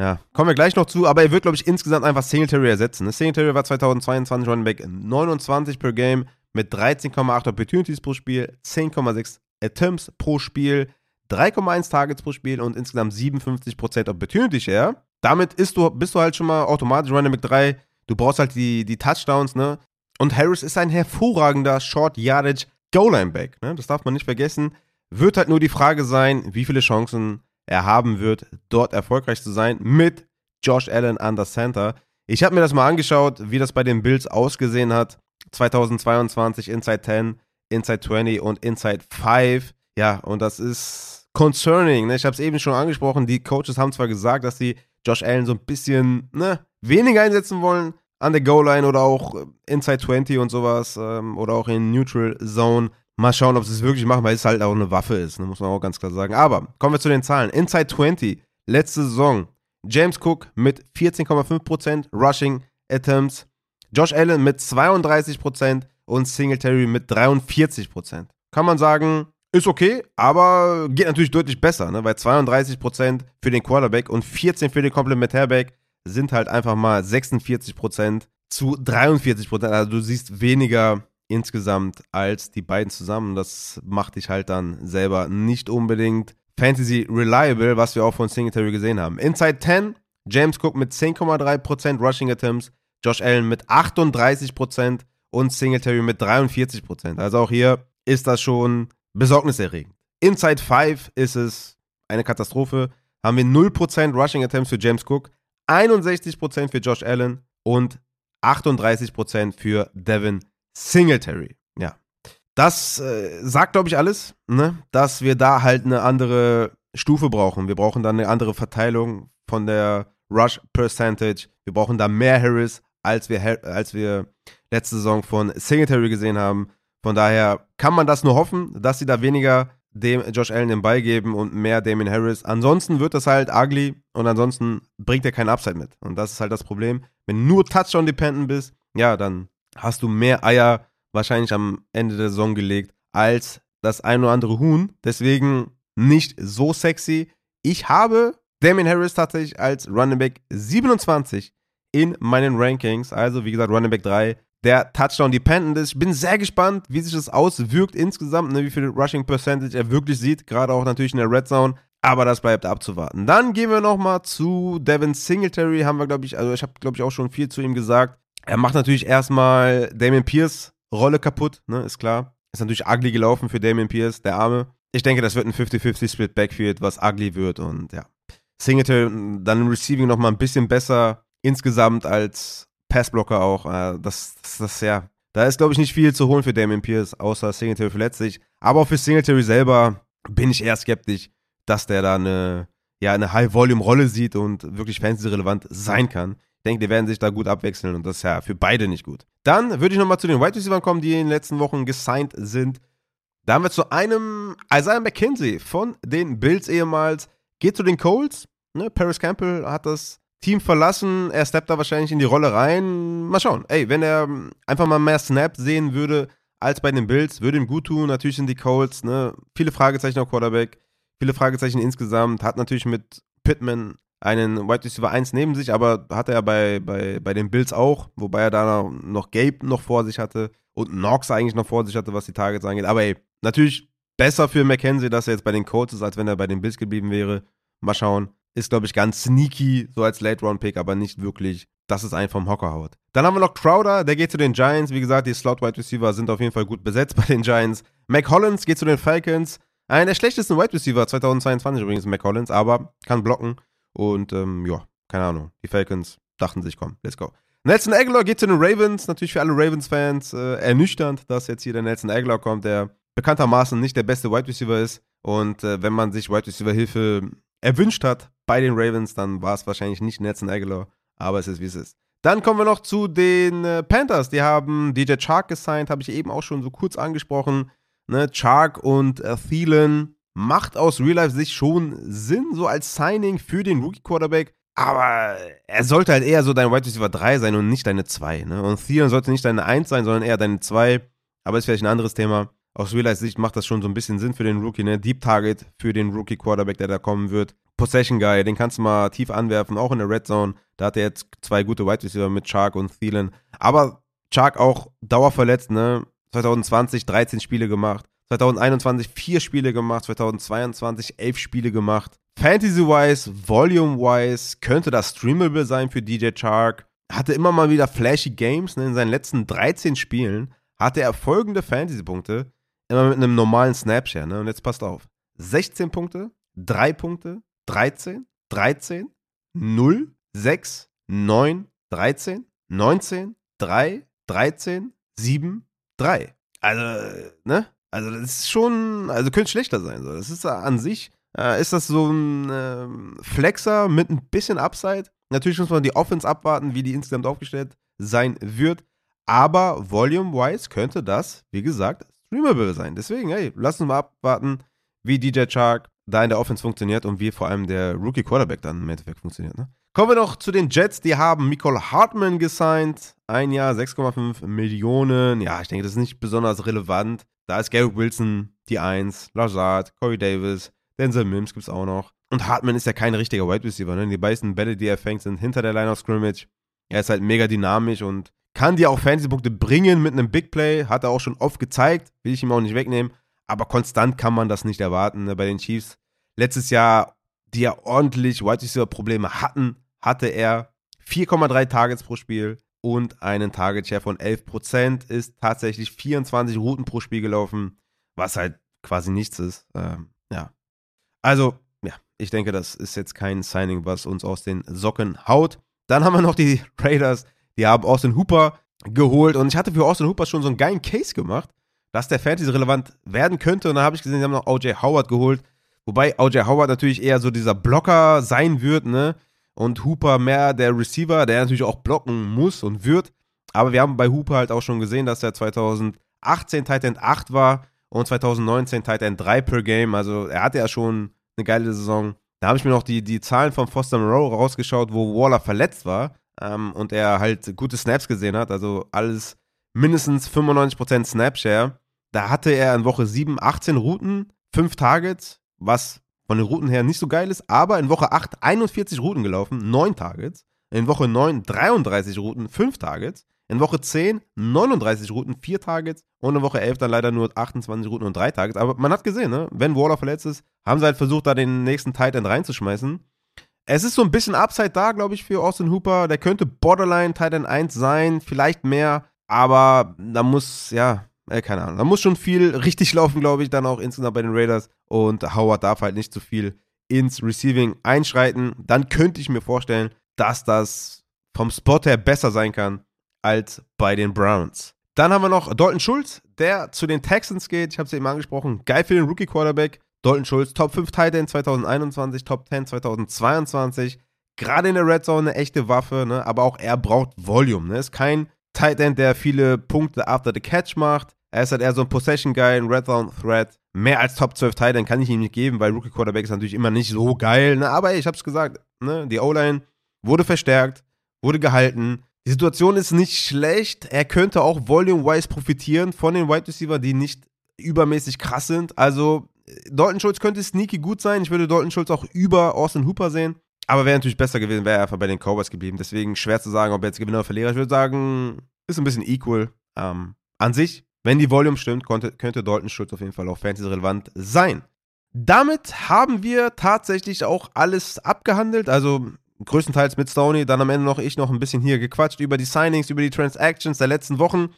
S1: Ja, kommen wir gleich noch zu, aber er wird, glaube ich, insgesamt einfach Singletary ersetzen. Ne? Singletary war 2022 Running Back 29 per Game mit 13,8 Opportunities pro Spiel, 10,6 Attempts pro Spiel, 3,1 Targets pro Spiel und insgesamt 57% Opportunity Share. Damit du, bist du halt schon mal automatisch Running Back 3. Du brauchst halt die, die Touchdowns, ne? Und Harris ist ein hervorragender Short Yardage Goal-Line Back, ne? Das darf man nicht vergessen. Wird halt nur die Frage sein, wie viele Chancen er haben wird, dort erfolgreich zu sein mit Josh Allen an der Center. Ich habe mir das mal angeschaut, wie das bei den Bills ausgesehen hat. 2022 Inside 10, Inside 20 und Inside 5. Ja, und das ist concerning. Ne? Ich habe es eben schon angesprochen. Die Coaches haben zwar gesagt, dass sie Josh Allen so ein bisschen ne, weniger einsetzen wollen an der Goal-Line oder auch Inside 20 und sowas ähm, oder auch in Neutral Zone. Mal schauen, ob sie es wirklich machen, weil es halt auch eine Waffe ist, ne, muss man auch ganz klar sagen. Aber kommen wir zu den Zahlen. Inside 20, letzte Saison. James Cook mit 14,5% Rushing Attempts. Josh Allen mit 32% und Singletary mit 43%. Kann man sagen, ist okay, aber geht natürlich deutlich besser, ne? weil 32% für den Quarterback und 14% für den Komplementärback sind halt einfach mal 46% zu 43%. Also du siehst weniger insgesamt als die beiden zusammen. Das macht dich halt dann selber nicht unbedingt Fantasy reliable, was wir auch von Singletary gesehen haben. Inside 10, James Cook mit 10,3% Rushing Attempts, Josh Allen mit 38% und Singletary mit 43%. Also auch hier ist das schon besorgniserregend. Inside 5 ist es eine Katastrophe. Haben wir 0% Rushing Attempts für James Cook, 61% für Josh Allen und 38% für Devin Singletary. Ja. Das äh, sagt, glaube ich, alles, ne? dass wir da halt eine andere Stufe brauchen. Wir brauchen dann eine andere Verteilung von der Rush Percentage. Wir brauchen da mehr Harris, als wir, als wir letzte Saison von Singletary gesehen haben. Von daher kann man das nur hoffen, dass sie da weniger dem Josh Allen den Ball geben und mehr Damien Harris. Ansonsten wird das halt ugly und ansonsten bringt er keinen Upside mit. Und das ist halt das Problem. Wenn du nur Touchdown-dependent bist, ja, dann hast du mehr Eier wahrscheinlich am Ende der Saison gelegt als das ein oder andere Huhn. Deswegen nicht so sexy. Ich habe Damien Harris tatsächlich als Running Back 27 in meinen Rankings. Also, wie gesagt, Running Back 3, der Touchdown dependent ist. Ich bin sehr gespannt, wie sich das auswirkt insgesamt, ne, wie viel Rushing Percentage er wirklich sieht, gerade auch natürlich in der Red Zone. Aber das bleibt abzuwarten. Dann gehen wir nochmal zu Devin Singletary. Haben wir, glaube ich, also ich habe, glaube ich, auch schon viel zu ihm gesagt. Er macht natürlich erstmal Damien Pierce Rolle kaputt, ne, ist klar. Ist natürlich ugly gelaufen für Damien Pierce, der Arme. Ich denke, das wird ein 50-50 Split Backfield, was ugly wird und ja. Singletary dann im Receiving nochmal ein bisschen besser insgesamt als Passblocker auch. Äh, das, das, das, ja. Da ist, glaube ich, nicht viel zu holen für Damien Pierce, außer Singletary verletzt sich. Aber auch für Singletary selber bin ich eher skeptisch, dass der da eine, ja, eine High-Volume-Rolle sieht und wirklich fantasy-relevant sein kann. Ich denke, die werden sich da gut abwechseln und das ist ja für beide nicht gut. Dann würde ich nochmal zu den Wide Receivers kommen, die in den letzten Wochen gesigned sind. Da haben wir zu einem Isaiah McKenzie von den Bills ehemals. Geht zu den Colts. Ne? Paris Campbell hat das Team verlassen. Er steppt da wahrscheinlich in die Rolle rein. Mal schauen. Ey, wenn er einfach mal mehr Snaps sehen würde als bei den Bills, würde ihm gut tun. Natürlich sind die Colts. Ne? Viele Fragezeichen auf Quarterback. Viele Fragezeichen insgesamt. Hat natürlich mit Pittman einen Wide Receiver 1 neben sich, aber hatte er bei, bei, bei den Bills auch, wobei er da noch Gabe noch vor sich hatte und Knox eigentlich noch vor sich hatte, was die Targets angeht. Aber ey, natürlich besser für McKenzie, dass er jetzt bei den Colts ist, als wenn er bei den Bills geblieben wäre. Mal schauen. Ist, glaube ich, ganz sneaky, so als Late-Round-Pick, aber nicht wirklich, dass es einen vom Hocker haut. Dann haben wir noch Crowder, der geht zu den Giants. Wie gesagt, die Slot-Wide Receiver sind auf jeden Fall gut besetzt [laughs] bei den Giants. Mac Hollins geht zu den Falcons. Einer der schlechtesten Wide Receiver 2022 übrigens, Mac Hollins, aber kann blocken. Und ähm, ja, keine Ahnung. Die Falcons dachten sich, komm, let's go. Nelson Aguilar geht zu den Ravens. Natürlich für alle Ravens-Fans äh, ernüchternd, dass jetzt hier der Nelson Aguilar kommt, der bekanntermaßen nicht der beste Wide Receiver ist. Und äh, wenn man sich Wide Receiver Hilfe erwünscht hat bei den Ravens, dann war es wahrscheinlich nicht Nelson Aguilar, aber es ist wie es ist. Dann kommen wir noch zu den äh, Panthers. Die haben DJ Chark gesigned, habe ich eben auch schon so kurz angesprochen. Ne? Chark und äh, Thielen macht aus Real Life sich schon Sinn, so als Signing für den Rookie-Quarterback. Aber er sollte halt eher so dein Wide Receiver 3 sein und nicht deine 2. Ne? Und Thielen sollte nicht deine 1 sein, sondern eher deine 2. Aber ist vielleicht ein anderes Thema. aus Real Sicht macht das schon so ein bisschen Sinn für den Rookie, ne? Deep Target für den Rookie Quarterback, der da kommen wird. Possession Guy, den kannst du mal tief anwerfen, auch in der Red Zone. Da hat er jetzt zwei gute Wide Receiver mit Chark und Thielen. Aber Chark auch dauerverletzt, ne? 2020 13 Spiele gemacht. 2021 vier Spiele gemacht, 2022 elf Spiele gemacht. Fantasy-wise, Volume-wise könnte das streamable sein für DJ Chark. Hatte immer mal wieder flashy Games. Ne? In seinen letzten 13 Spielen hatte er folgende Fantasy-Punkte. Immer mit einem normalen Snapshare. Ne? Und jetzt passt auf. 16 Punkte, 3 Punkte, 13, 13, 0, 6, 9, 13, 19, 3, 13, 7, 3. Also, ne? Also, das ist schon, also könnte schlechter sein. So. Das ist an sich, äh, ist das so ein äh, Flexer mit ein bisschen Upside. Natürlich muss man die Offense abwarten, wie die insgesamt aufgestellt sein wird. Aber volume-wise könnte das, wie gesagt, streamable sein. Deswegen, hey, lass uns mal abwarten, wie DJ Shark da in der Offense funktioniert und wie vor allem der Rookie Quarterback dann im Endeffekt funktioniert. Ne? Kommen wir noch zu den Jets. Die haben Nicole Hartman gesigned. Ein Jahr, 6,5 Millionen. Ja, ich denke, das ist nicht besonders relevant. Da ist Garrett Wilson die 1, Lazard, Corey Davis, Denzel Mims gibt es auch noch. Und Hartman ist ja kein richtiger Wide Receiver. Ne? Die meisten Bälle, die er fängt, sind hinter der Line of Scrimmage. Er ist halt mega dynamisch und kann dir auch Fantasy-Punkte bringen mit einem Big Play. Hat er auch schon oft gezeigt. Will ich ihm auch nicht wegnehmen. Aber konstant kann man das nicht erwarten ne? bei den Chiefs. Letztes Jahr, die ja ordentlich Wide Receiver-Probleme hatten, hatte er 4,3 Targets pro Spiel und einen Target Share von 11%. Ist tatsächlich 24 Routen pro Spiel gelaufen, was halt quasi nichts ist. Ähm, ja. Also, ja, ich denke, das ist jetzt kein Signing, was uns aus den Socken haut. Dann haben wir noch die [laughs] Raiders, die haben Austin Hooper geholt und ich hatte für Austin Hooper schon so einen geilen Case gemacht, dass der Fantasy relevant werden könnte und dann habe ich gesehen, sie haben noch OJ Howard geholt, wobei OJ Howard natürlich eher so dieser Blocker sein wird, ne? Und Hooper mehr der Receiver, der natürlich auch blocken muss und wird. Aber wir haben bei Hooper halt auch schon gesehen, dass er 2018 Titan 8 war und 2019 Titan 3 per Game. Also er hatte ja schon eine geile Saison. Da habe ich mir noch die, die Zahlen von Foster Moreau rausgeschaut, wo Waller verletzt war ähm, und er halt gute Snaps gesehen hat. Also alles mindestens 95% Snapshare. Da hatte er in Woche 7 18 Routen, 5 Targets, was von den Routen her nicht so geil ist, aber in Woche 8 41 Routen gelaufen, 9 Targets. In Woche 9 33 Routen, 5 Targets. In Woche 10 39 Routen, 4 Targets. Und in Woche 11 dann leider nur 28 Routen und 3 Targets. Aber man hat gesehen, ne? wenn Waller verletzt ist, haben sie halt versucht, da den nächsten Tight End reinzuschmeißen. Es ist so ein bisschen Upside da, glaube ich, für Austin Hooper. Der könnte Borderline Tight End 1 sein, vielleicht mehr. Aber da muss, ja, äh, keine Ahnung. Da muss schon viel richtig laufen, glaube ich, dann auch insgesamt bei den Raiders. Und Howard darf halt nicht zu viel ins Receiving einschreiten. Dann könnte ich mir vorstellen, dass das vom Spot her besser sein kann als bei den Browns. Dann haben wir noch Dalton Schulz, der zu den Texans geht. Ich habe es eben angesprochen. Geil für den Rookie Quarterback. Dalton Schulz, Top 5 Tight End 2021, Top 10 2022. Gerade in der Red Zone eine echte Waffe, ne? aber auch er braucht Volume. Ne? Ist kein Tight End, der viele Punkte after the catch macht. Er ist halt eher so ein Possession Guy, ein Red Zone Threat. Mehr als Top 12 Tight End kann ich ihm nicht geben, weil Rookie Quarterback ist natürlich immer nicht so geil. Ne? Aber ey, ich hab's gesagt, ne? die O-Line wurde verstärkt, wurde gehalten. Die Situation ist nicht schlecht. Er könnte auch volume-wise profitieren von den Wide Receiver, die nicht übermäßig krass sind. Also Dalton Schultz könnte sneaky gut sein. Ich würde Dalton Schultz auch über Austin Hooper sehen. Aber wäre natürlich besser gewesen, wäre er einfach bei den Cowboys geblieben. Deswegen schwer zu sagen, ob er jetzt Gewinner oder Verlierer. Ich würde sagen, ist ein bisschen equal. Ähm, an sich, wenn die Volume stimmt, konnte, könnte Dalton Schultz auf jeden Fall auch fantasy-relevant sein. Damit haben wir tatsächlich auch alles abgehandelt. Also größtenteils mit Stoney, dann am Ende noch ich noch ein bisschen hier gequatscht über die Signings, über die Transactions der letzten Wochen.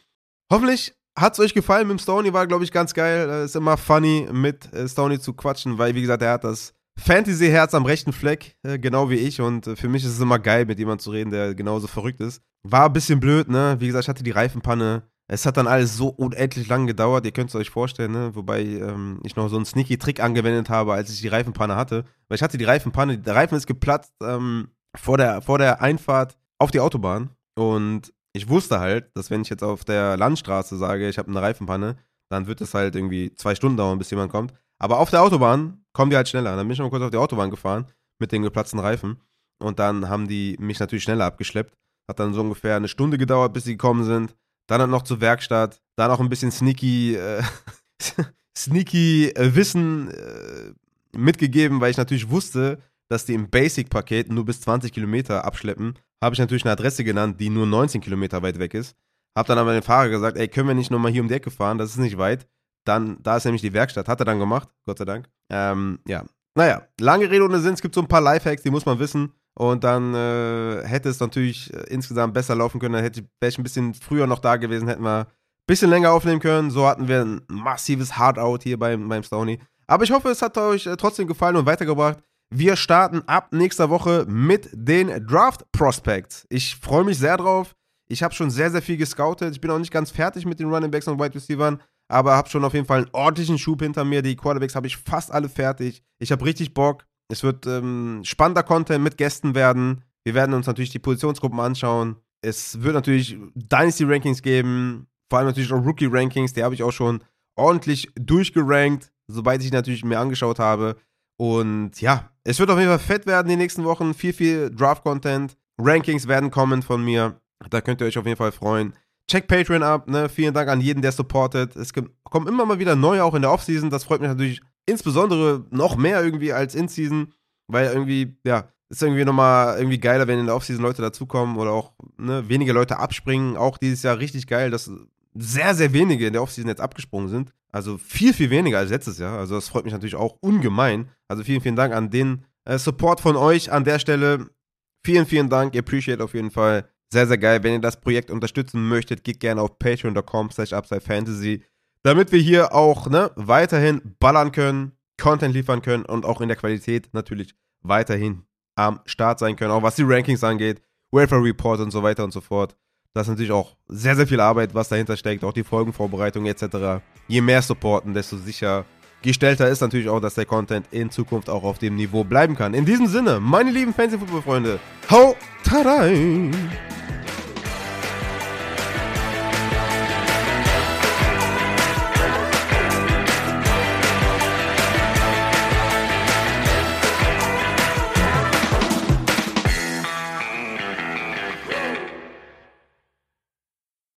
S1: Hoffentlich hat es euch gefallen mit Stoney, war glaube ich ganz geil. Äh, ist immer funny mit äh, Stoney zu quatschen, weil wie gesagt, er hat das Fantasy-Herz am rechten Fleck, äh, genau wie ich. Und für mich ist es immer geil, mit jemandem zu reden, der genauso verrückt ist. War ein bisschen blöd, ne? Wie gesagt, ich hatte die Reifenpanne. Es hat dann alles so unendlich lang gedauert, ihr könnt es euch vorstellen, ne? Wobei ähm, ich noch so einen sneaky Trick angewendet habe, als ich die Reifenpanne hatte. Weil ich hatte die Reifenpanne, der Reifen ist geplatzt ähm, vor, der, vor der Einfahrt auf die Autobahn. Und ich wusste halt, dass wenn ich jetzt auf der Landstraße sage, ich habe eine Reifenpanne, dann wird es halt irgendwie zwei Stunden dauern, bis jemand kommt. Aber auf der Autobahn kommen die halt schneller. Dann bin ich mal kurz auf die Autobahn gefahren mit den geplatzten Reifen. Und dann haben die mich natürlich schneller abgeschleppt. Hat dann so ungefähr eine Stunde gedauert, bis sie gekommen sind. Dann halt noch zur Werkstatt. Dann auch ein bisschen sneaky äh, [laughs] sneaky äh, Wissen äh, mitgegeben, weil ich natürlich wusste, dass die im Basic-Paket nur bis 20 Kilometer abschleppen. Habe ich natürlich eine Adresse genannt, die nur 19 Kilometer weit weg ist. Habe dann aber den Fahrer gesagt, ey, können wir nicht nochmal hier um die Ecke fahren? Das ist nicht weit. Dann, da ist nämlich die Werkstatt. Hat er dann gemacht, Gott sei Dank. Ähm, ja. Naja, lange Rede ohne Sinn. Es gibt so ein paar Lifehacks, die muss man wissen. Und dann äh, hätte es natürlich äh, insgesamt besser laufen können. Dann hätte wäre ich ein bisschen früher noch da gewesen, hätten wir ein bisschen länger aufnehmen können. So hatten wir ein massives Hardout hier beim, beim Stony. Aber ich hoffe, es hat euch äh, trotzdem gefallen und weitergebracht. Wir starten ab nächster Woche mit den Draft Prospects. Ich freue mich sehr drauf. Ich habe schon sehr, sehr viel gescoutet. Ich bin auch nicht ganz fertig mit den Running Backs und Wide Receivers, aber habe schon auf jeden Fall einen ordentlichen Schub hinter mir. Die Quarterbacks habe ich fast alle fertig. Ich habe richtig Bock. Es wird ähm, spannender Content mit Gästen werden. Wir werden uns natürlich die Positionsgruppen anschauen. Es wird natürlich Dynasty Rankings geben, vor allem natürlich auch Rookie Rankings. Die habe ich auch schon ordentlich durchgerankt, sobald ich natürlich mir angeschaut habe. Und ja, es wird auf jeden Fall fett werden die nächsten Wochen. Viel, viel Draft-Content. Rankings werden kommen von mir. Da könnt ihr euch auf jeden Fall freuen. Check Patreon ab, ne? Vielen Dank an jeden, der supportet. Es kommen immer mal wieder neue, auch in der Offseason. Das freut mich natürlich insbesondere noch mehr irgendwie als In-Season, weil irgendwie, ja, ist irgendwie nochmal irgendwie geiler, wenn in der Offseason Leute dazukommen oder auch ne, weniger Leute abspringen. Auch dieses Jahr richtig geil, dass sehr, sehr wenige in der Offseason jetzt abgesprungen sind. Also viel, viel weniger als letztes Jahr. Also das freut mich natürlich auch ungemein. Also vielen, vielen Dank an den äh, Support von euch an der Stelle. Vielen, vielen Dank. Appreciate auf jeden Fall. Sehr, sehr geil. Wenn ihr das Projekt unterstützen möchtet, geht gerne auf patreon.com slash upsidefantasy, damit wir hier auch ne, weiterhin ballern können, Content liefern können und auch in der Qualität natürlich weiterhin am Start sein können, auch was die Rankings angeht, Welfare Report und so weiter und so fort. Das ist natürlich auch sehr, sehr viel Arbeit, was dahinter steckt, auch die Folgenvorbereitung etc. Je mehr supporten, desto sicher gestellter ist natürlich auch, dass der Content in Zukunft auch auf dem Niveau bleiben kann. In diesem Sinne, meine lieben Fantasy-Football-Freunde, hau rein!